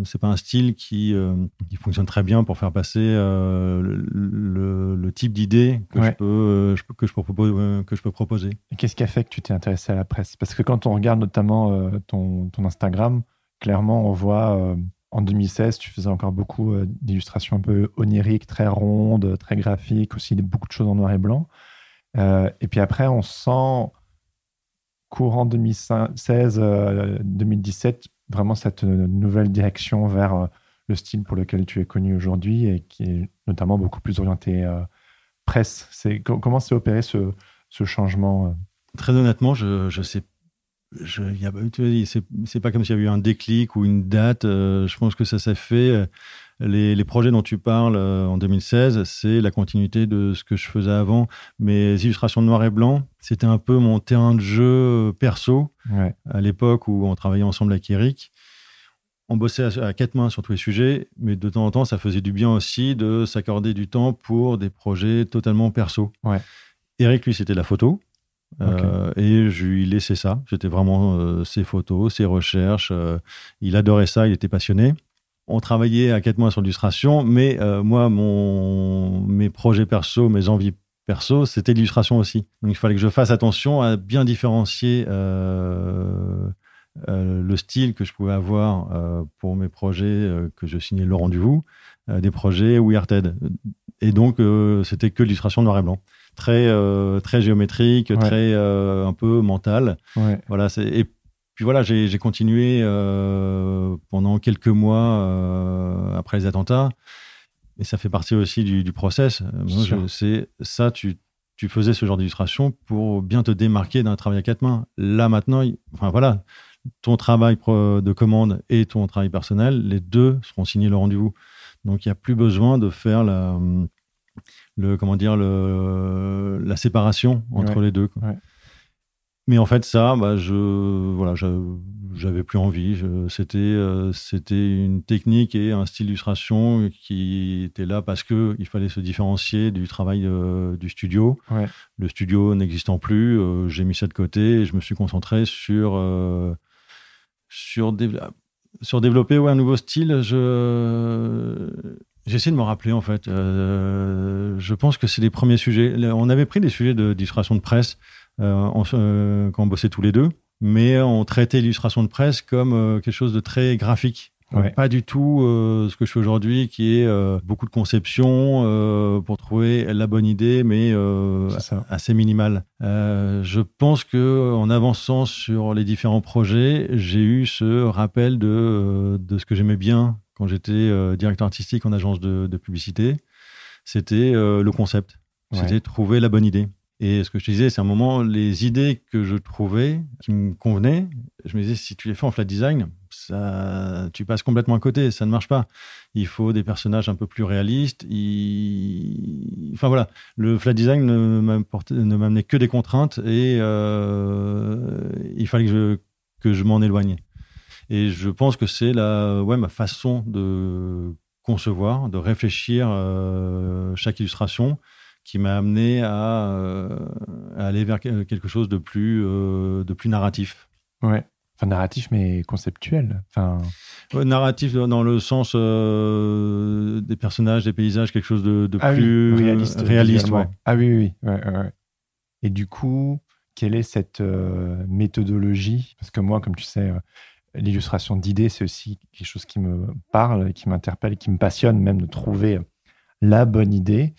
c'est pas un style qui, euh, qui, fonctionne très bien pour faire passer le, type d'idée que, je peux, que, je peux proposer, que je peux proposer. Qu'est-ce qui a fait que tu t'es intéressé à la presse? Parce que quand on regarde notamment ton, ton, Instagram, clairement, on voit en 2016, tu faisais encore beaucoup d'illustrations un peu oniriques, très rondes, très graphiques, aussi beaucoup de choses en noir et blanc. Euh, et puis après, on sent courant 2016-2017 euh, vraiment cette nouvelle direction vers euh, le style pour lequel tu es connu aujourd'hui et qui est notamment beaucoup plus orienté presse. Comment s'est opéré ce, ce changement Très honnêtement, je, je sais c'est, pas comme s'il y avait eu un déclic ou une date. je pense que ça s'est fait les, projets dont tu parles euh, en 2016, c'est la continuité de ce que je faisais avant. Mes illustrations noir et blanc, c'était un peu mon terrain de jeu euh, perso à l'époque où on travaillait ensemble avec Eric. On bossait à, quatre mains sur tous les sujets, mais de temps en temps, ça faisait du bien aussi de s'accorder du temps pour des projets totalement perso. Eric, lui, c'était la photo. Euh, et je lui laissais ça. C'était vraiment ses photos, ses recherches. il adorait ça, il était passionné on travaillait à quatre mois sur l'illustration, mais euh, moi, mon, mes projets perso, mes envies perso, c'était l'illustration aussi. Donc il fallait que je fasse attention à bien différencier euh, euh, le style que je pouvais avoir pour mes projets que je signais Laurent Duvou, des projets Weird Et donc c'était que l'illustration noir et blanc très très géométrique, très un peu mental. Voilà, et puis voilà, j'ai continué euh, pendant quelques mois euh, après les attentats. Et ça fait partie aussi du, process. C'est ça, tu, tu, faisais ce genre d'illustration pour bien te démarquer d'un travail à quatre mains. Là maintenant, enfin voilà, ton travail de commande et ton travail personnel, les deux seront signés le rendez-vous. Donc il n'y a plus besoin de faire la, le comment dire le, la séparation entre les deux. Quoi. Mais en fait, ça, bah, je voilà, j'avais plus envie. C'était euh, c'était une technique et un style d'illustration qui était là parce que il fallait se différencier du travail euh, du studio. Le studio n'existant plus, euh, j'ai mis ça de côté et je me suis concentré sur sur, sur développer ouais, un nouveau style. Je J'essaie de me rappeler en fait. je pense que c'est les premiers sujets. On avait pris des sujets d'illustration de presse euh, euh, quand on bossait tous les deux, mais on traitait l'illustration de presse comme euh, quelque chose de très graphique. Pas du tout ce que je fais aujourd'hui, qui est beaucoup de conception pour trouver la bonne idée, mais assez minimal. je pense que en avançant sur les différents projets, j'ai eu ce rappel de, de ce que j'aimais bien quand j'étais directeur artistique en agence de, de publicité. C'était le concept. C'était trouver la bonne idée. Et ce que je te disais, c'est un moment, les idées que je trouvais, qui me convenaient, je me disais, si tu les fais en flat design, ça, tu passes complètement à côté, ça ne marche pas. Il faut des personnages un peu plus réalistes. Enfin voilà, le flat design ne m'amenait que des contraintes et euh, il fallait que je, que je m'en éloigne. Et je pense que c'est la, ouais, ma façon de concevoir, de réfléchir euh, chaque illustration qui m'a amené à, euh, aller vers quelque chose de plus, euh, de plus narratif. Ouais. Enfin, narratif, mais conceptuel. Enfin... narratif dans le sens euh, des personnages, des paysages, quelque chose de, ah plus réaliste. réaliste Ah oui, oui. Et du coup, quelle est cette méthodologie? Parce que moi, comme tu sais, l'illustration d'idées, c'est aussi quelque chose qui me parle, qui m'interpelle, qui me passionne même de trouver la bonne idée.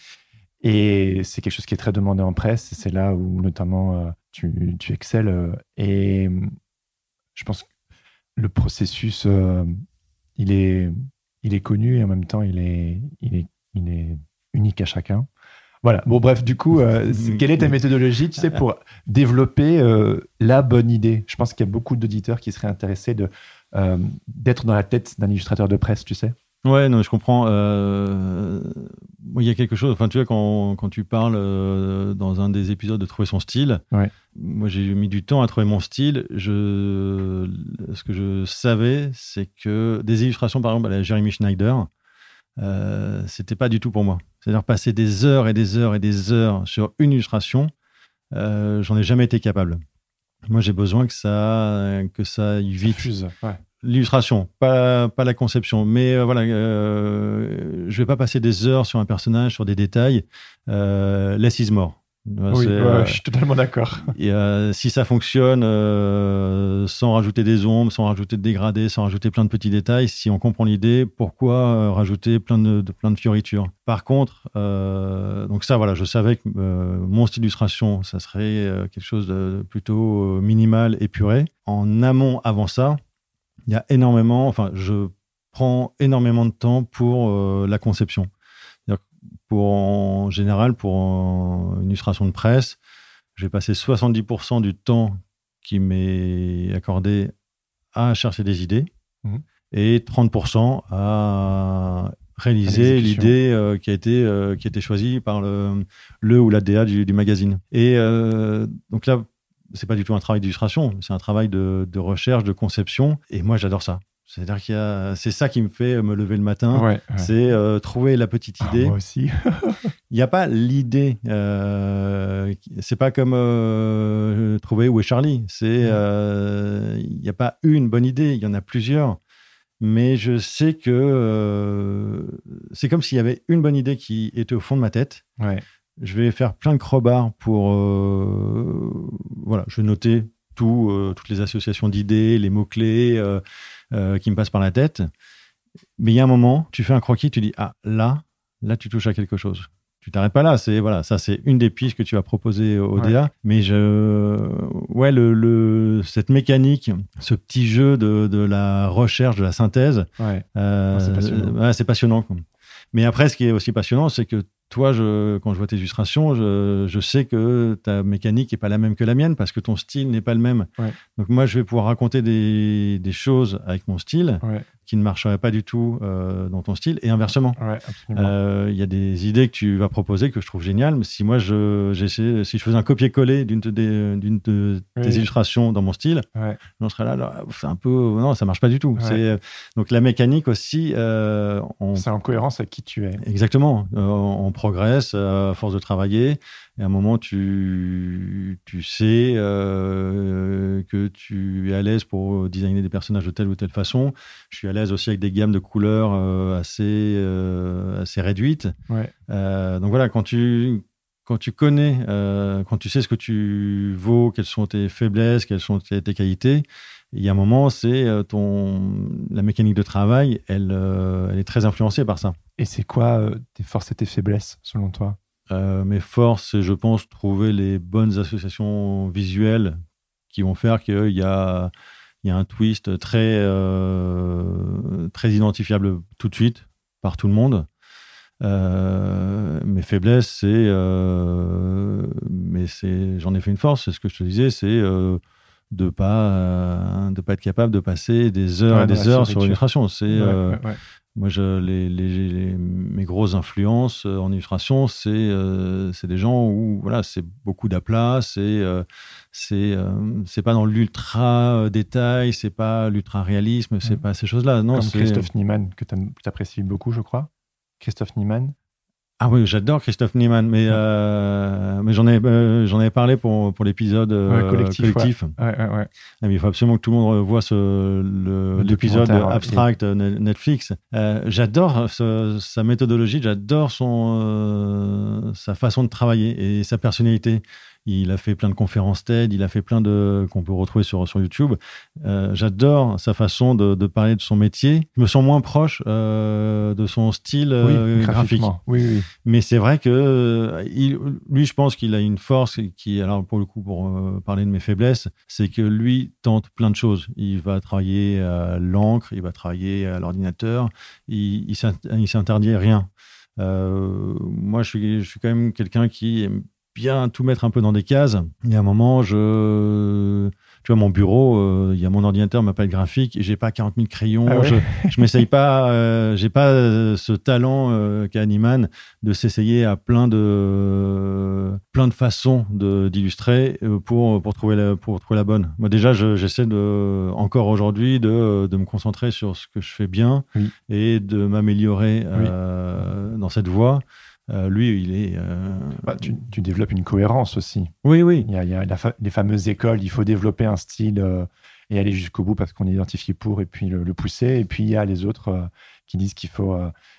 Et c'est quelque chose qui est très demandé en presse. C'est là où notamment tu, tu excelles. Et je pense que le processus, euh, il, est, il est connu et en même temps, il est, il est, il est unique à chacun. Voilà. Bon, bref, du coup, euh, quelle est ta méthodologie, tu sais, pour développer euh, la bonne idée? Je pense qu'il y a beaucoup d'auditeurs qui seraient intéressés de, d'être dans la tête d'un illustrateur de presse, tu sais. Ouais, non, je comprends. Euh, il y a quelque chose. Enfin, tu vois, quand, quand tu parles euh, dans un des épisodes de trouver son style, moi j'ai mis du temps à trouver mon style. Je, ce que je savais, c'est que des illustrations, par exemple, à la Jeremy Schneider, euh, c'était pas du tout pour moi. C'est-à-dire passer des heures et des heures et des heures sur une illustration, euh, j'en ai jamais été capable. Moi, j'ai besoin que ça, que ça aille vite. ouais l'illustration, pas, pas la conception. Mais euh, voilà, euh, je vais pas passer des heures sur un personnage, sur des détails. Euh, less is more. Oui, euh, je suis totalement d'accord. si ça fonctionne sans rajouter des ombres, sans rajouter de dégradés, sans rajouter plein de petits détails, si on comprend l'idée, pourquoi rajouter plein de, plein de fioritures? Par contre, donc ça, voilà, je savais que mon style d'illustration, ça serait quelque chose de plutôt minimal, épuré. En amont, avant ça, il y a énormément, enfin, je prends énormément de temps pour euh, la conception. Pour, en général, pour une illustration de presse, j'ai passé 70% du temps qui m'est accordé à chercher des idées mhm. et 30% à réaliser l'idée euh, qui a été euh, qui a été choisie par le, le ou la DA du, du magazine. Et donc là, c'est pas du tout un travail d'illustration, c'est un travail de, recherche, de conception. Et moi, j'adore ça. C'est-à-dire qu'il y a, c'est ça qui me fait me lever le matin. C'est euh, trouver la petite ah, idée. moi aussi. Il n'y a pas l'idée. Euh, c'est pas comme euh, trouver où est Charlie. C'est, il n'y a pas une bonne idée. Il y en a plusieurs. Mais je sais que c'est comme s'il y avait une bonne idée qui était au fond de ma tête. Ouais. Je vais faire plein de crobards pour. Euh, voilà, je vais noter tout, euh, toutes les associations d'idées, les mots-clés euh, qui me passent par la tête. Mais il y a un moment, tu fais un croquis, tu dis Ah, là, là, tu touches à quelque chose. Tu t'arrêtes pas là. C'est voilà, ça, c'est une des pistes que tu vas proposer au DA. Mais je. Ouais, le, cette mécanique, ce petit jeu de, de la recherche, de la synthèse, ouais. c'est passionnant. c'est passionnant. Mais après, ce qui est aussi passionnant, c'est que toi, je, quand je vois tes illustrations, je, je, sais que ta mécanique n'est pas la même que la mienne parce que ton style n'est pas le même. Donc moi, je vais pouvoir raconter des, des choses avec mon style qui ne marcherait pas du tout euh, dans ton style et inversement. Il euh, y a des idées que tu vas proposer que je trouve géniales, mais si moi je, si je faisais un copier-coller d'une de, de, tes illustrations dans mon style, on serait là, là c'est un peu, non, ça marche pas du tout. C'est donc la mécanique aussi. Euh, c'est en cohérence avec qui tu es. Exactement. on progresse à force de travailler. Et à un moment, tu, tu sais euh, que tu es à l'aise pour designer des personnages de telle ou telle façon. Je suis à l'aise aussi avec des gammes de couleurs euh, assez, euh, assez réduites. donc voilà, quand tu, quand tu connais, quand tu sais ce que tu vaux, quelles sont tes faiblesses, quelles sont tes, qualités, il y a un moment, c'est ton la mécanique de travail, elle, elle est très influencée par ça. Et c'est quoi tes forces et tes faiblesses selon toi? Euh, mes forces, c'est, je pense, trouver les bonnes associations visuelles qui vont faire qu'il y a, il y a un twist très, euh, très identifiable tout de suite par tout le monde. Euh, mes faiblesses, c'est, mais c'est, j'en ai fait une force. C'est ce que je te disais, c'est de pas, de pas être capable de passer des heures et des heures sur une illustration. C'est moi, je, les, les, mes grosses influences euh, en illustration, c'est euh, des gens où voilà, c'est beaucoup d'aplats, c'est euh, c'est c'est pas dans l'ultra détail, c'est pas l'ultra réalisme, c'est mm. pas ces choses-là. Non, Comme Christophe Niemann que tu apprécies beaucoup, je crois. Christophe Niemann. Ah oui, j'adore Christophe Niemann, mais, euh, mais j'en ai, euh, j'en avais parlé pour, pour l'épisode euh, Ouais, collectif, collectif. Ouais, ouais, ouais. Ah, mais il faut absolument que tout le monde voit ce, l'épisode abstract euh, Ne- Netflix. Euh, j'adore ce- sa méthodologie, j'adore son, euh, sa façon de travailler et sa personnalité. Il a fait plein de conférences TED, il a fait plein de qu'on peut retrouver sur, sur YouTube. Euh, j'adore sa façon de, de parler de son métier. Je me sens moins proche euh, de son style euh, oui, graphique. Oui, oui. Mais c'est vrai que il- lui, je pense qu'il a une force qui, alors pour le coup, pour parler de mes faiblesses, c'est que lui tente plein de choses. Il va travailler à l'encre, il va travailler à l'ordinateur, il, il s'int- il s'interdit rien. Euh, moi, je suis, je suis quand même quelqu'un qui aime bien tout mettre un peu dans des cases. Il y a un moment, je, tu vois, mon bureau, euh, il y a mon ordinateur, ma palette graphique, et j'ai pas 40 000 crayons. Ah ouais je, je m'essaye pas, euh, j'ai pas euh, ce talent euh, qu'a Animan de s'essayer à plein de plein de façons de d'illustrer euh, pour pour trouver la pour trouver la bonne. Moi déjà, je- j'essaie de encore aujourd'hui de de me concentrer sur ce que je fais bien Oui. et de m'améliorer euh, dans cette voie. Euh, lui, il est. euh, Bah, tu, tu développes une cohérence aussi. Oui, oui. Il y a, il y a la fa- les fameuses écoles, il faut développer un style euh, et aller jusqu'au bout parce qu'on est identifié pour et puis le, le pousser. Et puis il y a les autres qui disent qu'il faut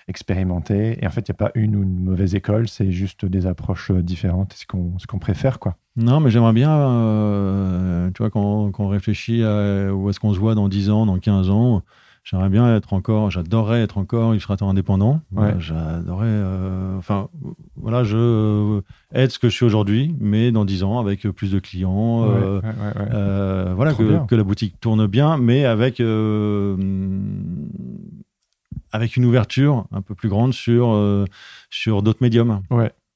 expérimenter. Et en fait, il n'y a pas une ou une mauvaise école, c'est juste des approches différentes, ce qu'on ce qu'on préfère. quoi. Non, mais j'aimerais bien, tu vois, quand, quand on réfléchit à où est-ce qu'on se voit dans 10 ans, dans 15 ans, j'aimerais bien être encore, j'adorerais être encore illustrateur indépendant. Ouais. Euh, J'adorerais, euh, enfin, voilà, je euh, être ce que je suis aujourd'hui, mais dans 10 ans avec plus de clients. euh, Ouais, ouais, ouais, ouais. euh, voilà, que, que la boutique tourne bien, mais avec, euh, avec une ouverture un peu plus grande sur, euh, sur d'autres médiums.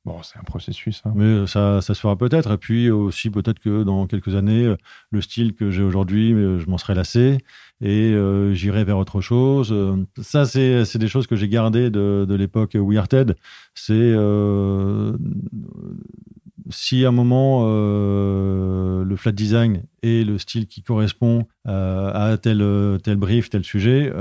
Bon, c'est un processus. hein. Mais ça, ça se fera peut-être. Et puis aussi, peut-être que dans quelques années, euh, le style que j'ai aujourd'hui, euh, je m'en serai lassé et euh, j'irai vers autre chose. Euh, Ça, c'est des choses que j'ai gardées de, de l'époque We Are TED. C'est euh, si à un moment le flat design est le style qui correspond à tel, tel brief, tel sujet,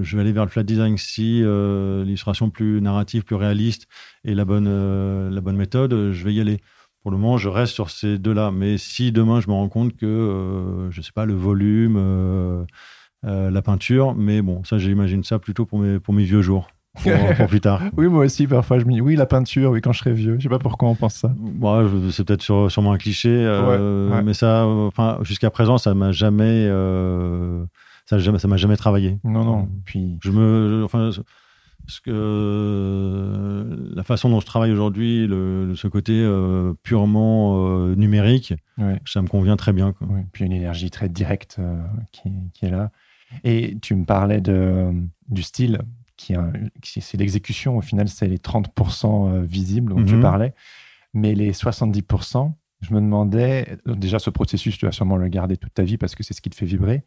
je vais aller vers le flat design. Si l'illustration plus narrative, plus réaliste est la bonne, la bonne méthode, je vais y aller. Pour le moment, je reste sur ces deux-là. Mais si demain, je me rends compte que, je sais pas, le volume, la peinture, mais bon, ça, j'imagine ça plutôt pour mes, pour mes vieux jours, pour, pour plus tard. Oui, moi aussi, parfois, je me dis, oui, la peinture, oui, quand je serai vieux. Je sais pas pourquoi on pense ça. Moi, c'est peut-être sur- sûrement un cliché, euh, Ouais, ouais. mais ça, euh, enfin, jusqu'à présent, ça m'a jamais, euh, ça jamais, ça m'a jamais travaillé. Non, non. Puis, Je me, enfin, ce que la façon dont je travaille aujourd'hui, le, ce côté euh, purement euh, numérique, ça me convient très bien. Quoi. Puis une énergie très directe euh, qui, qui est là. Et tu me parlais de, du style, qui, c'est l'exécution. Au final, c'est les 30% euh, visibles dont tu Mhm. parlais. Mais les 70%, je me demandais, déjà ce processus, tu vas sûrement le garder toute ta vie parce que c'est ce qui te fait vibrer.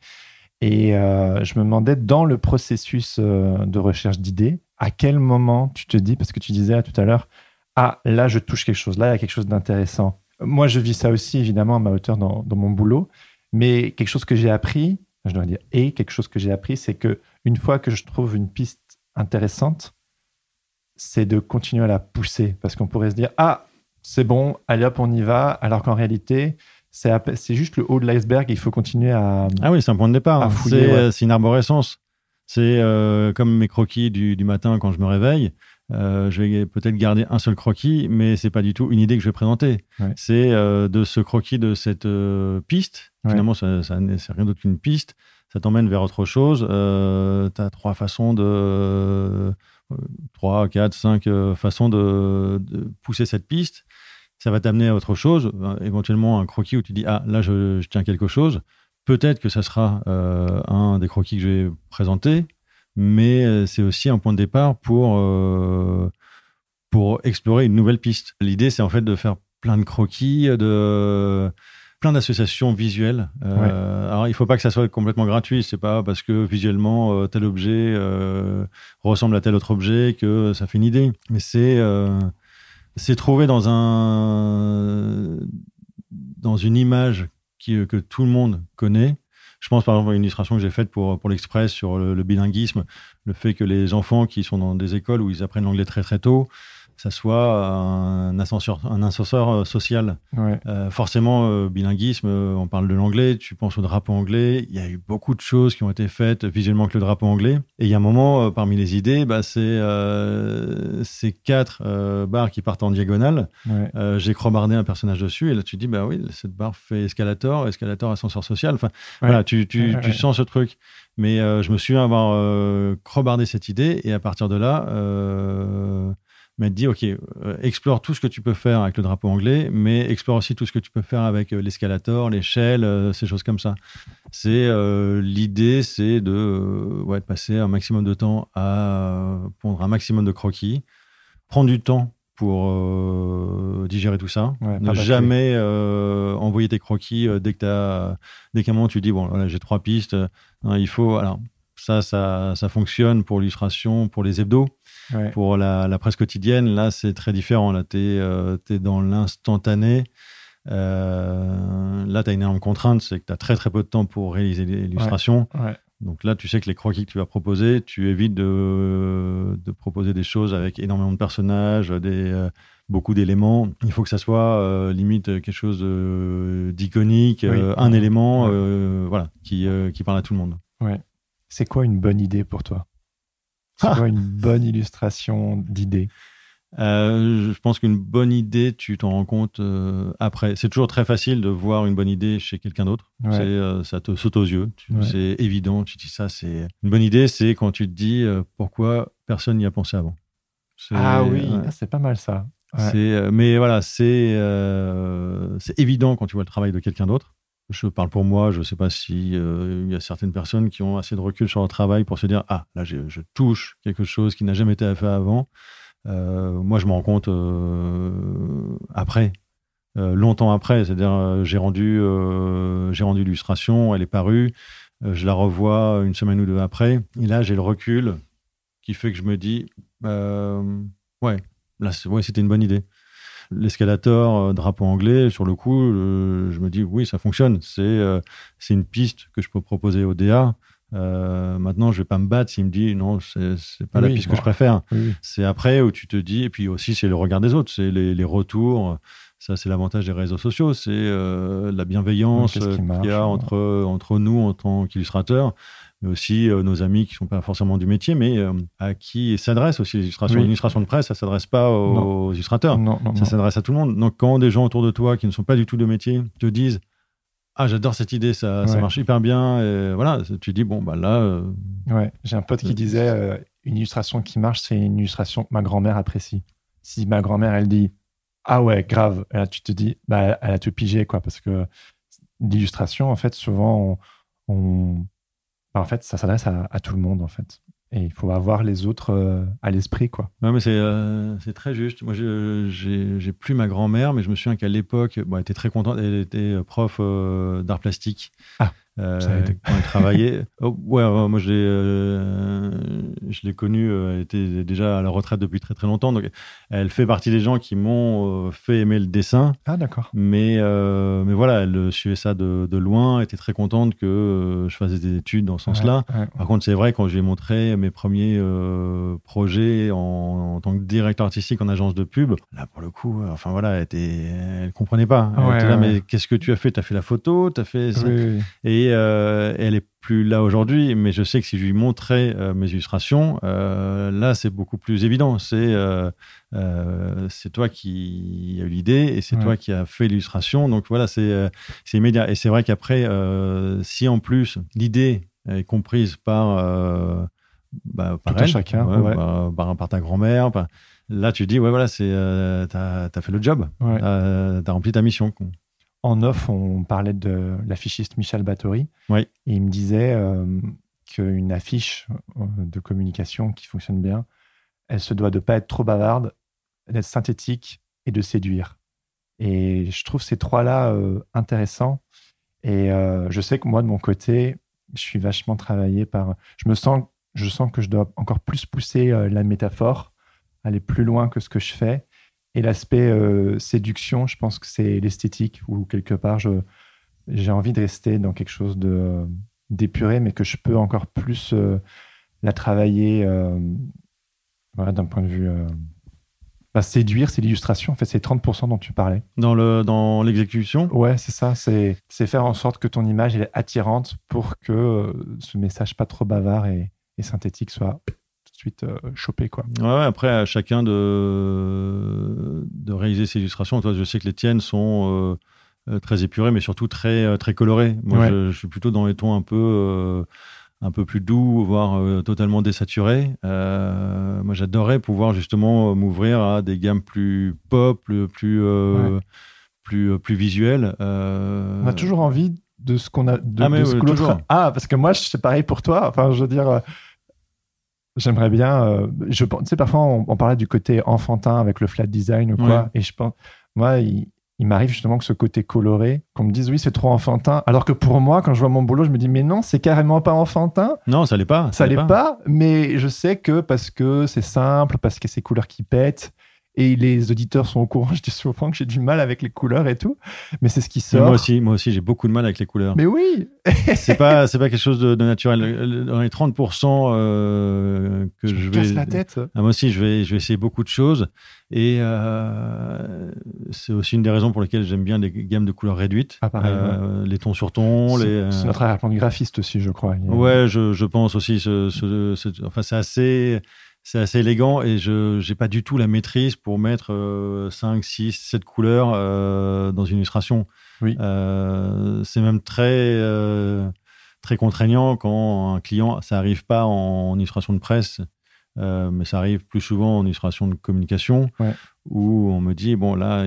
Et euh, je me demandais, dans le processus euh, de recherche d'idées, à quel moment tu te dis, parce que tu disais tout à l'heure, ah, là, je touche quelque chose, là, il y a quelque chose d'intéressant. Moi, je vis ça aussi, évidemment, à ma hauteur dans, dans mon boulot. Mais quelque chose que j'ai appris, je dois dire, et quelque chose que j'ai appris, c'est que une fois que je trouve une piste intéressante, c'est de continuer à la pousser. Parce qu'on pourrait se dire, ah, c'est bon, allez hop, on y va. Alors qu'en réalité, c'est juste le haut de l'iceberg. Il faut continuer à. Ah oui, c'est un point de départ. Hein. c'est ouais. euh, c'est une arborescence. C'est euh, comme mes croquis du, du matin quand je me réveille. Euh, je vais peut-être garder un seul croquis, mais c'est pas du tout une idée que je vais présenter. Ouais. C'est euh, de ce croquis de cette euh, piste. Ouais. Finalement, ça, ça n'est- c'est rien d'autre qu'une piste. Ça t'emmène vers autre chose. Tu as trois façons de. trois, quatre, cinq façons de, de pousser cette piste. Ça va t'amener à autre chose. Éventuellement, un croquis où tu dis Ah, là, je, je tiens quelque chose. Peut-être que ça sera un des croquis que je vais présenter, mais euh, c'est aussi un point de départ pour, euh, pour explorer une nouvelle piste. L'idée, c'est en fait de faire plein de croquis, de plein d'associations visuelles. Euh, Alors, il faut pas que ça soit complètement gratuit. C'est pas parce que visuellement euh, tel objet euh, ressemble à tel autre objet que ça fait une idée. Mais c'est euh, c'est trouver dans un dans une image qui, que tout le monde connaît. Je pense par exemple à une illustration que j'ai faite pour, l'Express sur le bilinguisme, le fait que les enfants qui sont dans des écoles où ils apprennent l'anglais très très tôt, ça soit un ascenseur, un ascenseur euh, social. Euh, forcément, euh, bilinguisme, on parle de l'anglais, tu penses au drapeau anglais, il y a eu beaucoup de choses qui ont été faites visuellement avec le drapeau anglais. Et il y a un moment, parmi les idées, bah, c'est ces quatre barres qui partent en diagonale. J'ai crobardé un personnage dessus, et là tu dis, bah oui, cette barre fait escalator, escalator, ascenseur social. Enfin, voilà, tu, tu, tu sens ce truc. Mais je me souviens avoir crobardé cette idée, et à partir de là, mais dit, OK, euh, explore tout ce que tu peux faire avec le drapeau anglais, mais explore aussi tout ce que tu peux faire avec euh, l'escalator, l'échelle, euh, ces choses comme ça. C'est L'idée, c'est de, ouais, de passer un maximum de temps à pondre un maximum de croquis, prendre du temps pour digérer tout ça. ne jamais envoyer tes croquis dès que dès qu'à un moment tu dis bon voilà, j'ai trois pistes. il faut alors ça, ça ça fonctionne pour l'illustration, pour les hebdos. Pour la, presse quotidienne, là, c'est très différent. Là, tu es, euh, dans l'instantané. Euh, là, tu as une énorme contrainte, c'est que tu as très très peu de temps pour réaliser l'illustration. Donc là, tu sais que les croquis que tu vas proposer, tu évites de, de proposer des choses avec énormément de personnages, des, euh, beaucoup d'éléments. Il faut que ça soit limite quelque chose d'iconique, un élément voilà, qui, qui parle à tout le monde. Ouais. C'est quoi une bonne idée pour toi? C'est quoi une bonne illustration d'idée euh, je pense qu'une bonne idée, tu t'en rends compte euh, après. C'est toujours très facile de voir une bonne idée chez quelqu'un d'autre. Euh, ça te saute aux yeux. C'est évident. Tu dis ça, c'est une bonne idée. C'est quand tu te dis pourquoi personne n'y a pensé avant. Ah oui, ah, c'est pas mal ça. mais voilà, c'est c'est évident quand tu vois le travail de quelqu'un d'autre je parle pour moi, je ne sais pas si euh, il y a certaines personnes qui ont assez de recul sur leur travail pour se dire ah là je, touche quelque chose qui n'a jamais été fait avant. Euh, moi je me rends compte euh, après, longtemps après, c'est-à-dire j'ai rendu j'ai rendu l'illustration, elle est parue, je la revois une semaine ou deux après, et là j'ai le recul qui fait que je me dis ouais là ouais, c'était une bonne idée l'escalator, euh, drapeau anglais, sur le coup, euh, je me dis oui, ça fonctionne. C'est euh, c'est une piste que je peux proposer au DA. maintenant, je vais pas me battre s'il me dit non, c'est pas la piste que je préfère. C'est après où tu te dis, et puis aussi c'est le regard des autres, c'est les, retours. Ça, c'est l'avantage des réseaux sociaux, c'est la bienveillance qu'il y a entre, entre nous en tant qu'illustrateurs mais aussi euh, nos amis qui ne sont pas forcément du métier, mais euh, à qui s'adressent aussi les illustrations. Une illustration de presse, ça ne s'adresse pas aux, illustrateurs, ça s'adresse à tout le monde. Donc quand des gens autour de toi qui ne sont pas du tout de métier te disent ah j'adore cette idée, ça, ça, marche hyper bien, et voilà, tu dis bon bah là. Euh, ouais, j'ai un pote qui disait une illustration qui marche, c'est une illustration que ma grand-mère apprécie. Si ma grand-mère elle dit ah ouais grave, et là tu te dis bah elle a tout pigé quoi, parce que l'illustration en fait souvent on en fait, ça s'adresse à, tout le monde, en fait. Et il faut avoir les autres euh, à l'esprit, quoi. Non, mais euh, c'est très juste. Moi, j'ai plus ma grand-mère, mais je me souviens qu'à l'époque, bon, elle était très contente. Elle était prof euh, d'art plastique. Ah. Euh, quand elle travaillait. Oh, ouais, moi je l'ai, euh, je l'ai connue, elle était déjà à la retraite depuis très très longtemps. Donc elle fait partie des gens qui m'ont euh, fait aimer le dessin. Ah d'accord. Mais, mais voilà, elle suivait ça de, de loin, était très contente que je fasse des études dans ce sens-là. Par contre, c'est vrai, quand j'ai montré mes premiers projets en, tant que directeur artistique en agence de pub, là pour le coup, enfin voilà, elle, était, elle comprenait pas. Elle était là, mais qu'est-ce que tu as fait? Tu as fait la photo, tu as fait. Oui, Et euh, elle est plus là aujourd'hui, mais je sais que si je lui montrais euh, mes illustrations, euh, là c'est beaucoup plus évident. C'est c'est toi qui as eu l'idée et c'est toi qui as fait l'illustration. Donc voilà, c'est c'est immédiat. Et c'est vrai qu'après, si en plus l'idée est comprise par bah, par elle, chacun, par, par, ta grand-mère. Là, tu dis, ouais, voilà, c'est, t'as, as fait le job, t'as, rempli ta mission en off, on parlait de l'affichiste Michel Bathory. Oui. Et il me disait euh, qu'une affiche euh, de communication qui fonctionne bien, elle se doit de pas être trop bavarde, d'être synthétique et de séduire. Et je trouve ces trois-là euh, intéressants. Et je sais que moi, de mon côté, je suis vachement travaillé par. Je me sens, je sens que je dois encore plus pousser la métaphore, aller plus loin que ce que je fais. Et l'aspect euh, séduction, je pense que c'est l'esthétique, où quelque part, j'ai envie de rester dans quelque chose de d'épuré, mais que je peux encore plus euh, la travailler euh, voilà, d'un point de vue bah, séduire, c'est l'illustration. En fait, c'est 30% dont tu parlais. Dans le dans l'exécution? Ouais, c'est ça. C'est faire en sorte que ton image elle est attirante pour que euh, ce message pas trop bavard et, synthétique soit suite euh, chopé. Quoi. Ouais, après, à chacun de, de réaliser ses illustrations. Toi, je sais que les tiennes sont euh, très épurées, mais surtout très, très colorées. Moi, je, je, suis plutôt dans les tons un peu un peu plus doux, voire euh, totalement désaturé. Euh, moi, j'adorais pouvoir justement euh, m'ouvrir à des gammes plus pop, plus plus plus, plus visuelles. On a toujours envie de ce qu'on a de, ah, ce que l'autre. Ah, parce que moi, c'est pareil pour toi. Enfin, je veux dire. J'aimerais bien. je tu sais, parfois on, parlait du côté enfantin avec le flat design ou quoi, et je pense, moi, il, il m'arrive justement que ce côté coloré, qu'on me dise oui, c'est trop enfantin. Alors que pour moi, quand je vois mon boulot, je me dis mais non, c'est carrément pas enfantin. Non, ça l'est pas. Ça, l'est pas. Mais je sais que parce que c'est simple, parce que c'est couleurs qui pètent, et les auditeurs sont au courant. Je dis souvent que j'ai du mal avec les couleurs et tout, mais c'est ce qui sort. moi aussi, moi aussi, j'ai beaucoup de mal avec les couleurs. Mais oui. c'est pas, c'est pas quelque chose de, naturel. Dans les 30% euh, que je, vais, la tête. Ah, moi aussi, je vais, je vais essayer beaucoup de choses, et euh, c'est aussi une des raisons pour lesquelles j'aime bien les gammes de couleurs réduites, ah, euh, les tons sur tons. C'est, c'est notre arrière-plan de graphiste aussi, je crois. Ouais, je, je pense aussi. Ce, ce, enfin, c'est assez c'est assez élégant et je n'ai pas du tout la maîtrise pour mettre 5, 6, 7 couleurs euh, dans une illustration. Oui. Euh, c'est même très, euh, très contraignant quand un client, ça n'arrive pas en, illustration de presse, mais ça arrive plus souvent en illustration de communication, où on me dit, bon là,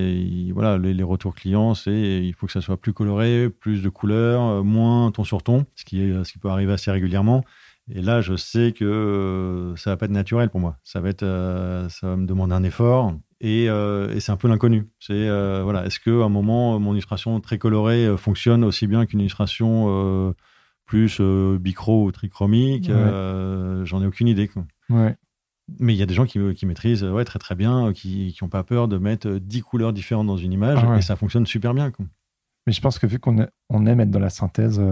voilà, les, retours clients, c'est il faut que ça soit plus coloré, plus de couleurs, moins ton sur ton, ce qui, est, ce qui peut arriver assez régulièrement. Et là, je sais que euh, ça va pas être naturel pour moi. Ça va être, euh, ça va me demander un effort. Et, euh, et c'est un peu l'inconnu. C'est voilà, est-ce que à un moment mon illustration très colorée fonctionne aussi bien qu'une illustration plus bicro ou trichromique J'en ai aucune idée. Quoi. Ouais. Mais il y a des gens qui, qui maîtrisent ouais, très très bien, qui n'ont pas peur de mettre 10 couleurs différentes dans une image ah et ça fonctionne super bien. Quoi. Mais je pense que vu qu'on on aime être dans la synthèse,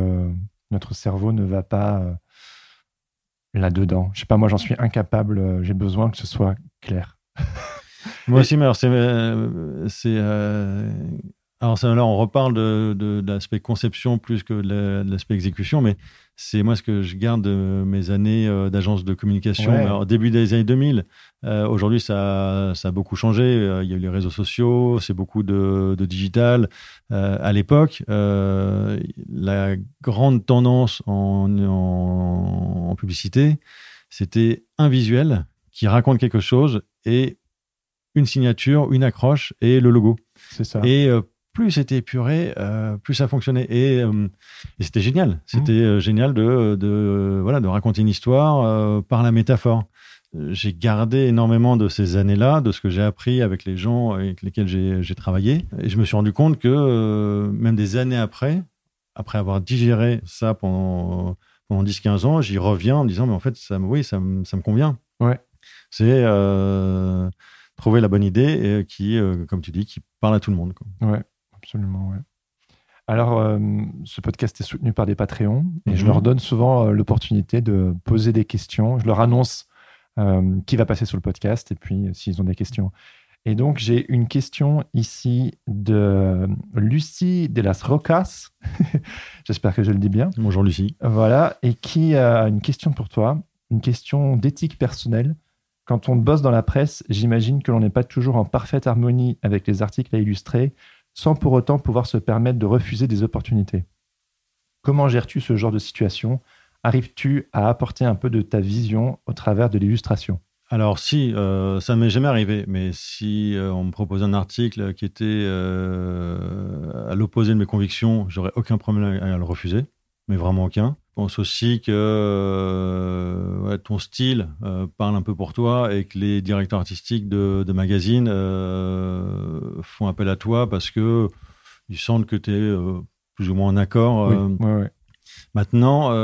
notre cerveau ne va pas là-dedans. Je sais pas, moi j'en suis incapable, euh, j'ai besoin que ce soit clair. moi aussi, mais alors c'est. Euh, euh, alors là, on reparle de, de, l'aspect conception plus que de l'aspect exécution, mais c'est moi ce que je garde de mes années d'agence de communication. Alors, début des années 2000, aujourd'hui ça, ça, a beaucoup changé. il y a eu les réseaux sociaux, c'est beaucoup de, de digital. à l'époque, la grande tendance en, en, publicité, c'était un visuel qui raconte quelque chose et une signature, une accroche et le logo. C'est ça. Et plus c'était épuré, euh, plus ça fonctionnait. Et, euh, c'était génial. C'était mmh. euh, génial de, voilà, de raconter une histoire par la métaphore. J'ai gardé énormément de ces années-là, de ce que j'ai appris avec les gens avec lesquels j'ai travaillé. Et je me suis rendu compte que même des années après, après avoir digéré ça pendant, pendant 10-15 ans, j'y reviens en me disant, mais en fait, ça, oui, ça, ça me convient. Ouais. C'est trouver la bonne idée et qui, comme tu dis, qui parle à tout le monde. Quoi. Ouais. Absolument, ouais. Alors, euh, ce podcast est soutenu par des Patreons et je mhm. leur donne souvent euh, l'opportunité de poser des questions. Je leur annonce euh, qui va passer sur le podcast et puis s'ils ont des questions. Et donc, j'ai une question ici de Lucie de las Rocas. J'espère que je le dis bien. Bonjour Lucie. Voilà, et qui a une question pour toi, une question d'éthique personnelle. Quand on bosse dans la presse, j'imagine que l'on n'est pas toujours en parfaite harmonie avec les articles à illustrer sans pour autant pouvoir se permettre de refuser des opportunités. Comment gères-tu ce genre de situation? Arrives-tu à apporter un peu de ta vision au travers de l'illustration? Alors si, euh, ça m'est jamais arrivé, mais si euh, on me propose un article qui était euh, à l'opposé de mes convictions, j'aurais aucun problème à le refuser mais vraiment aucun. Je pense aussi que euh, ton style euh, parle un peu pour toi et que les directeurs artistiques de, de magazines euh, font appel à toi parce que ils sentent que tu es plus ou moins en accord. Oui, Maintenant, tu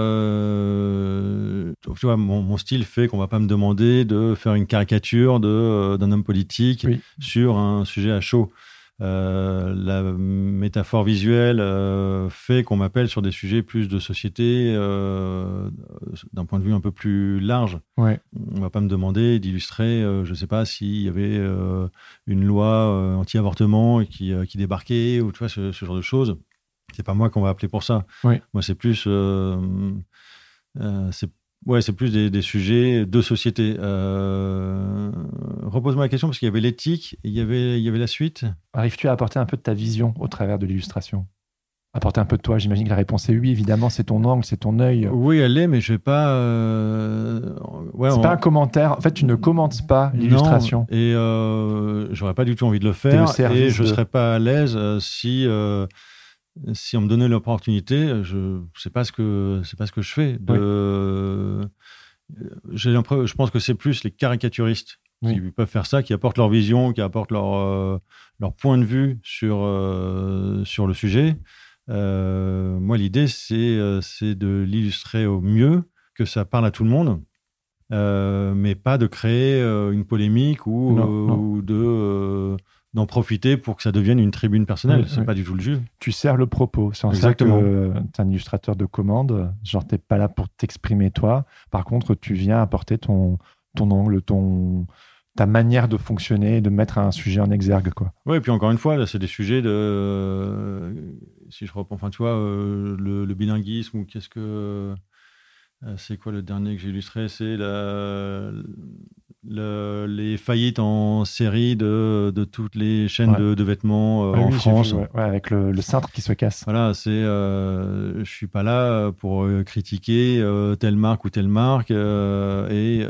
vois, mon, mon style fait qu'on va pas me demander de faire une caricature d'un homme politique sur un sujet à chaud. Euh, la métaphore visuelle euh, fait qu'on m'appelle sur des sujets plus de société, euh, d'un point de vue un peu plus large. Ouais. On va pas me demander d'illustrer, je ne sais pas, s'il y avait une loi anti-avortement qui, qui, débarquait ou tu vois, ce, ce genre de choses. C'est pas moi qu'on va appeler pour ça. Ouais. Moi, c'est plus, c'est Ouais, c'est plus des, des, sujets de société. Euh... Repose-moi la question parce qu'il y avait l'éthique, il y avait, il y avait la suite. Arrives-tu à apporter un peu de ta vision au travers de l'illustration? Apporter un peu de toi, j'imagine que la réponse est oui, évidemment, c'est ton angle, c'est ton œil. Oui, elle l'est, mais je vais pas. Euh... Ouais, c'est pas un commentaire. En fait, tu ne commentes pas l'illustration. Et euh, j'aurais pas du tout envie de le faire. Et je serais pas à l'aise euh, si euh, si on me donnait l'opportunité, je sais pas ce que c'est pas ce que je fais. De, j'ai je pense que c'est plus les caricaturistes qui peuvent faire ça, qui apportent leur vision, qui apportent leur euh, leur point de vue sur euh, sur le sujet. Euh, moi, l'idée c'est c'est de l'illustrer au mieux, que ça parle à tout le monde, mais pas de créer une polémique ou, ou de d'en profiter pour que ça devienne une tribune personnelle. c'est pas du tout le jeu. Tu sers le propos. C'est en ça que tu es un illustrateur de commande. Genre, t'es pas là pour t'exprimer toi. Par contre, tu viens apporter ton, ton angle, ton, ta manière de fonctionner, de mettre un sujet en exergue. Quoi. Oui, et puis encore une fois, là, c'est des sujets de. si je reprends, enfin, tu vois, euh, le, le, bilinguisme ou qu'est-ce que. Euh, c'est quoi le dernier que j'ai illustré? C'est la, les faillites en série de, de toutes les chaînes de, de, vêtements euh, en France. ouais. avec le, le, cintre qui se casse. Voilà, c'est, euh, je suis pas là pour euh, critiquer euh, telle marque ou telle marque et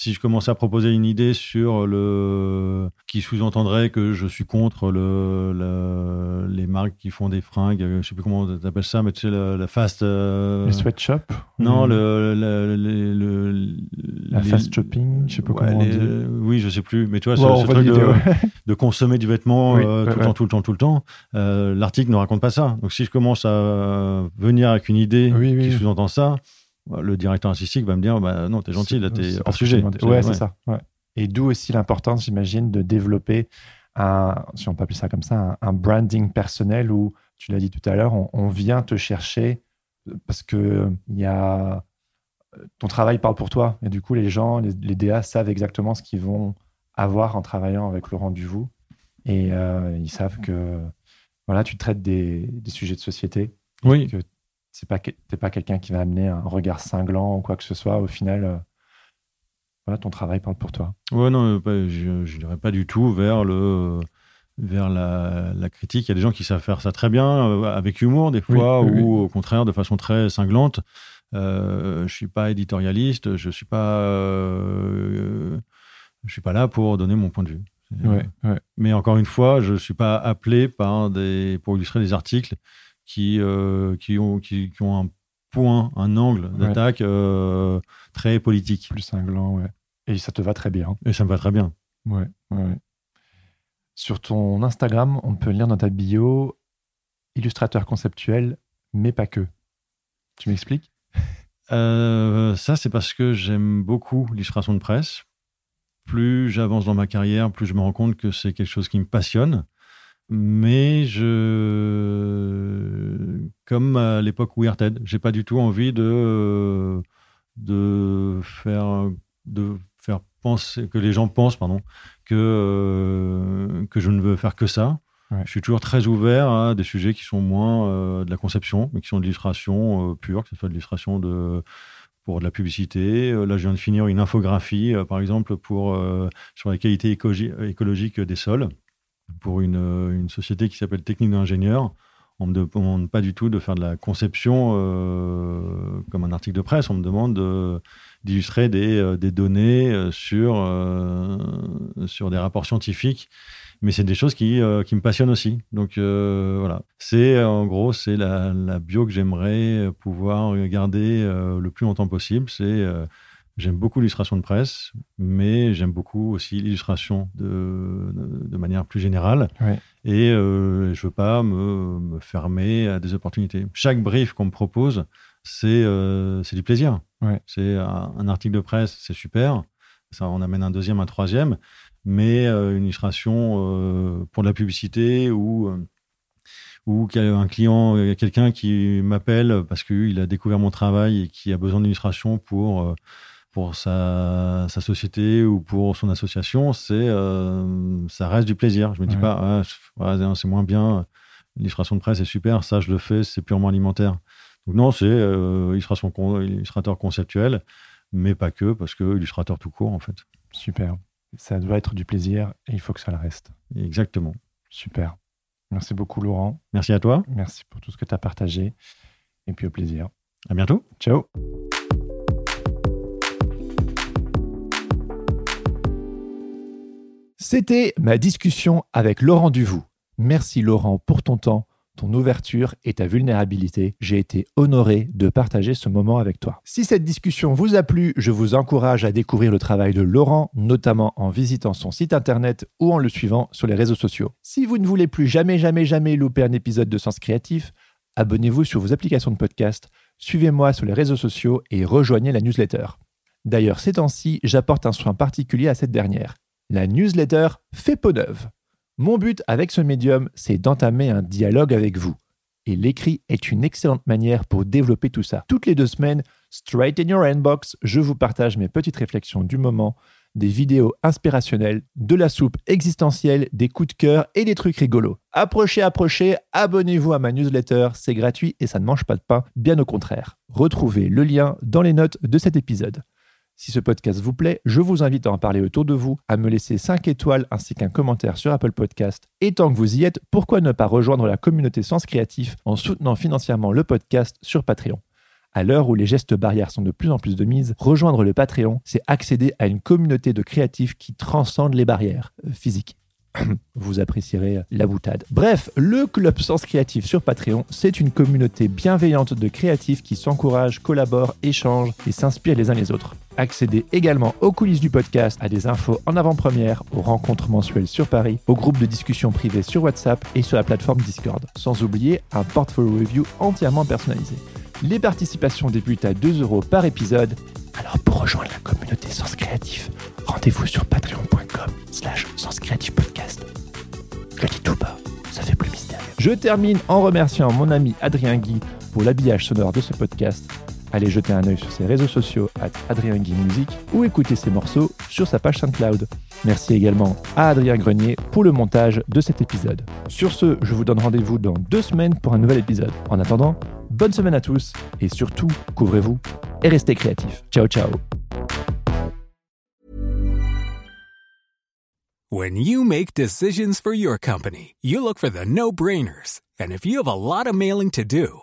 si je commençais à proposer une idée sur le qui sous-entendrait que je suis contre le, les marques qui font des fringues, je sais plus comment tu appelles ça, mais tu sais la, fast euh... les sweatshops. Non, le, le, la fast shopping, je sais pas comment on dit. Oui, je sais plus, mais tu vois ce, truc de, de, consommer du vêtement euh, tout, le temps, tout le temps, tout le temps, euh, l'article ne raconte pas ça. Donc si je commence à venir avec une idée qui sous-entend ça, le directeur artistique va me dire bah, non, t'es gentil, là, t'es hors sujet. Ouais, c'est ça. Et d'où aussi l'importance, j'imagine, de développer un, si on peut appeler ça comme ça, un, branding personnel où, tu l'as dit tout à l'heure, on, vient te chercher parce que il y a ton travail parle pour toi. Et du coup, les gens, les, DA savent exactement ce qu'ils vont avoir en travaillant avec Laurent Duvou. Et euh, ils savent que voilà, tu traites des, des sujets de société. Oui. Que c'est pas t'es pas quelqu'un qui va amener un regard cinglant ou quoi que ce soit. Au final, euh, voilà, ton travail parle pour toi. Ouais, non, je n'irais pas du tout vers le vers la, critique. Il y a des gens qui savent faire ça très bien, euh, avec humour des fois, ou au contraire de façon très cinglante. Euh, je suis pas éditorialiste, je suis pas, euh, je suis pas là pour donner mon point de vue. Mais encore une fois, je suis pas appelé par des, pour illustrer des articles qui, euh, qui, ont, qui, ont un point, un angle d'attaque euh, très politique. Plus cinglant, ouais. Et ça te va très bien. Et ça me va très bien. Ouais, ouais. Sur ton Instagram, on peut lire dans ta bio illustrateur conceptuel, mais pas que. Tu m'expliques? Euh, Ça, c'est parce que j'aime beaucoup l'illustration de presse. Plus j'avance dans ma carrière, plus je me rends compte que c'est quelque chose qui me passionne mais je comme à l'époque Weird j'ai pas du tout envie de de faire de faire penser que les gens pensent pardon que euh, que je ne veux faire que ça. Je suis toujours très ouvert à des sujets qui sont moins euh, de la conception mais qui sont de l'illustration euh, pure que ce soit de l'illustration de pour de la publicité. Là, je viens de finir une infographie, par exemple, pour, sur la qualité écologique des sols pour une, euh, une société qui s'appelle Technique d'ingénieur. On ne me demande pas du tout de faire de la conception euh, comme un article de presse. On me demande d'illustrer des, euh, données sur, sur des rapports scientifiques. Mais c'est des choses qui, qui, me passionnent aussi. Donc voilà. C'est en gros, c'est la, la, bio que j'aimerais pouvoir garder le plus longtemps possible. C'est J'aime beaucoup l'illustration de presse, mais j'aime beaucoup aussi l'illustration de, de, manière plus générale. Et euh, je ne veux pas me, fermer à des opportunités. Chaque brief qu'on me propose, c'est euh, du plaisir. C'est un, article de presse, c'est super. Ça en amène un deuxième, un troisième. mais une illustration pour de la publicité ou ou un client, quelqu'un qui m'appelle parce qu'il a découvert mon travail et qui a besoin d'illustration pour pour sa, sa, société ou pour son association, c'est ça reste du plaisir. Je me dis pas, ah, c'est moins bien. L'illustration de presse est super, ça je le fais, c'est purement alimentaire. Donc non, c'est euh, illustration illustrateur conceptuel, mais pas que, parce que illustrateur tout court en fait. Super. Ça doit être du plaisir et il faut que ça le reste. Exactement. Super. Merci beaucoup Laurent. Merci à toi. Merci pour tout ce que tu as partagé. Et puis au plaisir. À bientôt. Ciao. C'était ma discussion avec Laurent Duvou. Merci Laurent pour ton temps, ton ouverture et ta vulnérabilité. J'ai été honoré de partager ce moment avec toi. Si cette discussion vous a plu, je vous encourage à découvrir le travail de Laurent, notamment en visitant son site internet ou en le suivant sur les réseaux sociaux. Si vous ne voulez plus jamais, jamais, jamais louper un épisode de Sens Créatif, abonnez-vous sur vos applications de podcast, suivez-moi sur les réseaux sociaux et rejoignez la newsletter. D'ailleurs, ces temps-ci, j'apporte un soin particulier à cette dernière. La newsletter fait peau neuve. Mon but avec ce médium, c'est d'entamer un dialogue avec vous. Et l'écrit est une excellente manière pour développer tout ça. Toutes les deux semaines, straight in your inbox, je vous partage mes petites réflexions du moment, des vidéos inspirationnelles, de la soupe existentielle, des coups de cœur et des trucs rigolos. Approchez, approchez, abonnez-vous à ma newsletter, c'est gratuit et ça ne mange pas de pain, bien au contraire. Retrouvez le lien dans les notes de cet épisode. Si ce podcast vous plaît, je vous invite à en parler autour de vous, à me laisser 5 étoiles ainsi qu'un commentaire sur Apple Podcast. Et tant que vous y êtes, pourquoi ne pas rejoindre la communauté Sens Créatif en soutenant financièrement le podcast sur Patreon? À l'heure où les gestes barrières sont de plus en plus de mise, rejoindre le Patreon, c'est accéder à une communauté de créatifs qui transcende les barrières euh, physiques. vous apprécierez la boutade. Bref, le Club Sens Créatif sur Patreon, c'est une communauté bienveillante de créatifs qui s'encouragent, collaborent, échangent et s'inspirent les uns les autres. Accédez également aux coulisses du podcast, à des infos en avant-première, aux rencontres mensuelles sur Paris, aux groupes de discussion privés sur WhatsApp et sur la plateforme Discord. Sans oublier un portfolio review entièrement personnalisé. Les participations débutent à 2 euros par épisode. Alors pour rejoindre la communauté Sens Créatif, rendez-vous sur patreon.com slash podcast. Je dis tout bas, ça fait plus mystérieux. Je termine en remerciant mon ami Adrien Guy pour l'habillage sonore de ce podcast. Allez jeter un œil sur ses réseaux sociaux à Adrien ou écouter ses morceaux sur sa page SoundCloud. Merci également à Adrien Grenier pour le montage de cet épisode. Sur ce, je vous donne rendez-vous dans deux semaines pour un nouvel épisode. En attendant, bonne semaine à tous et surtout, couvrez-vous et restez créatifs. Ciao ciao When you make decisions for your company, you look for the no-brainers. And if you have a lot of mailing to do,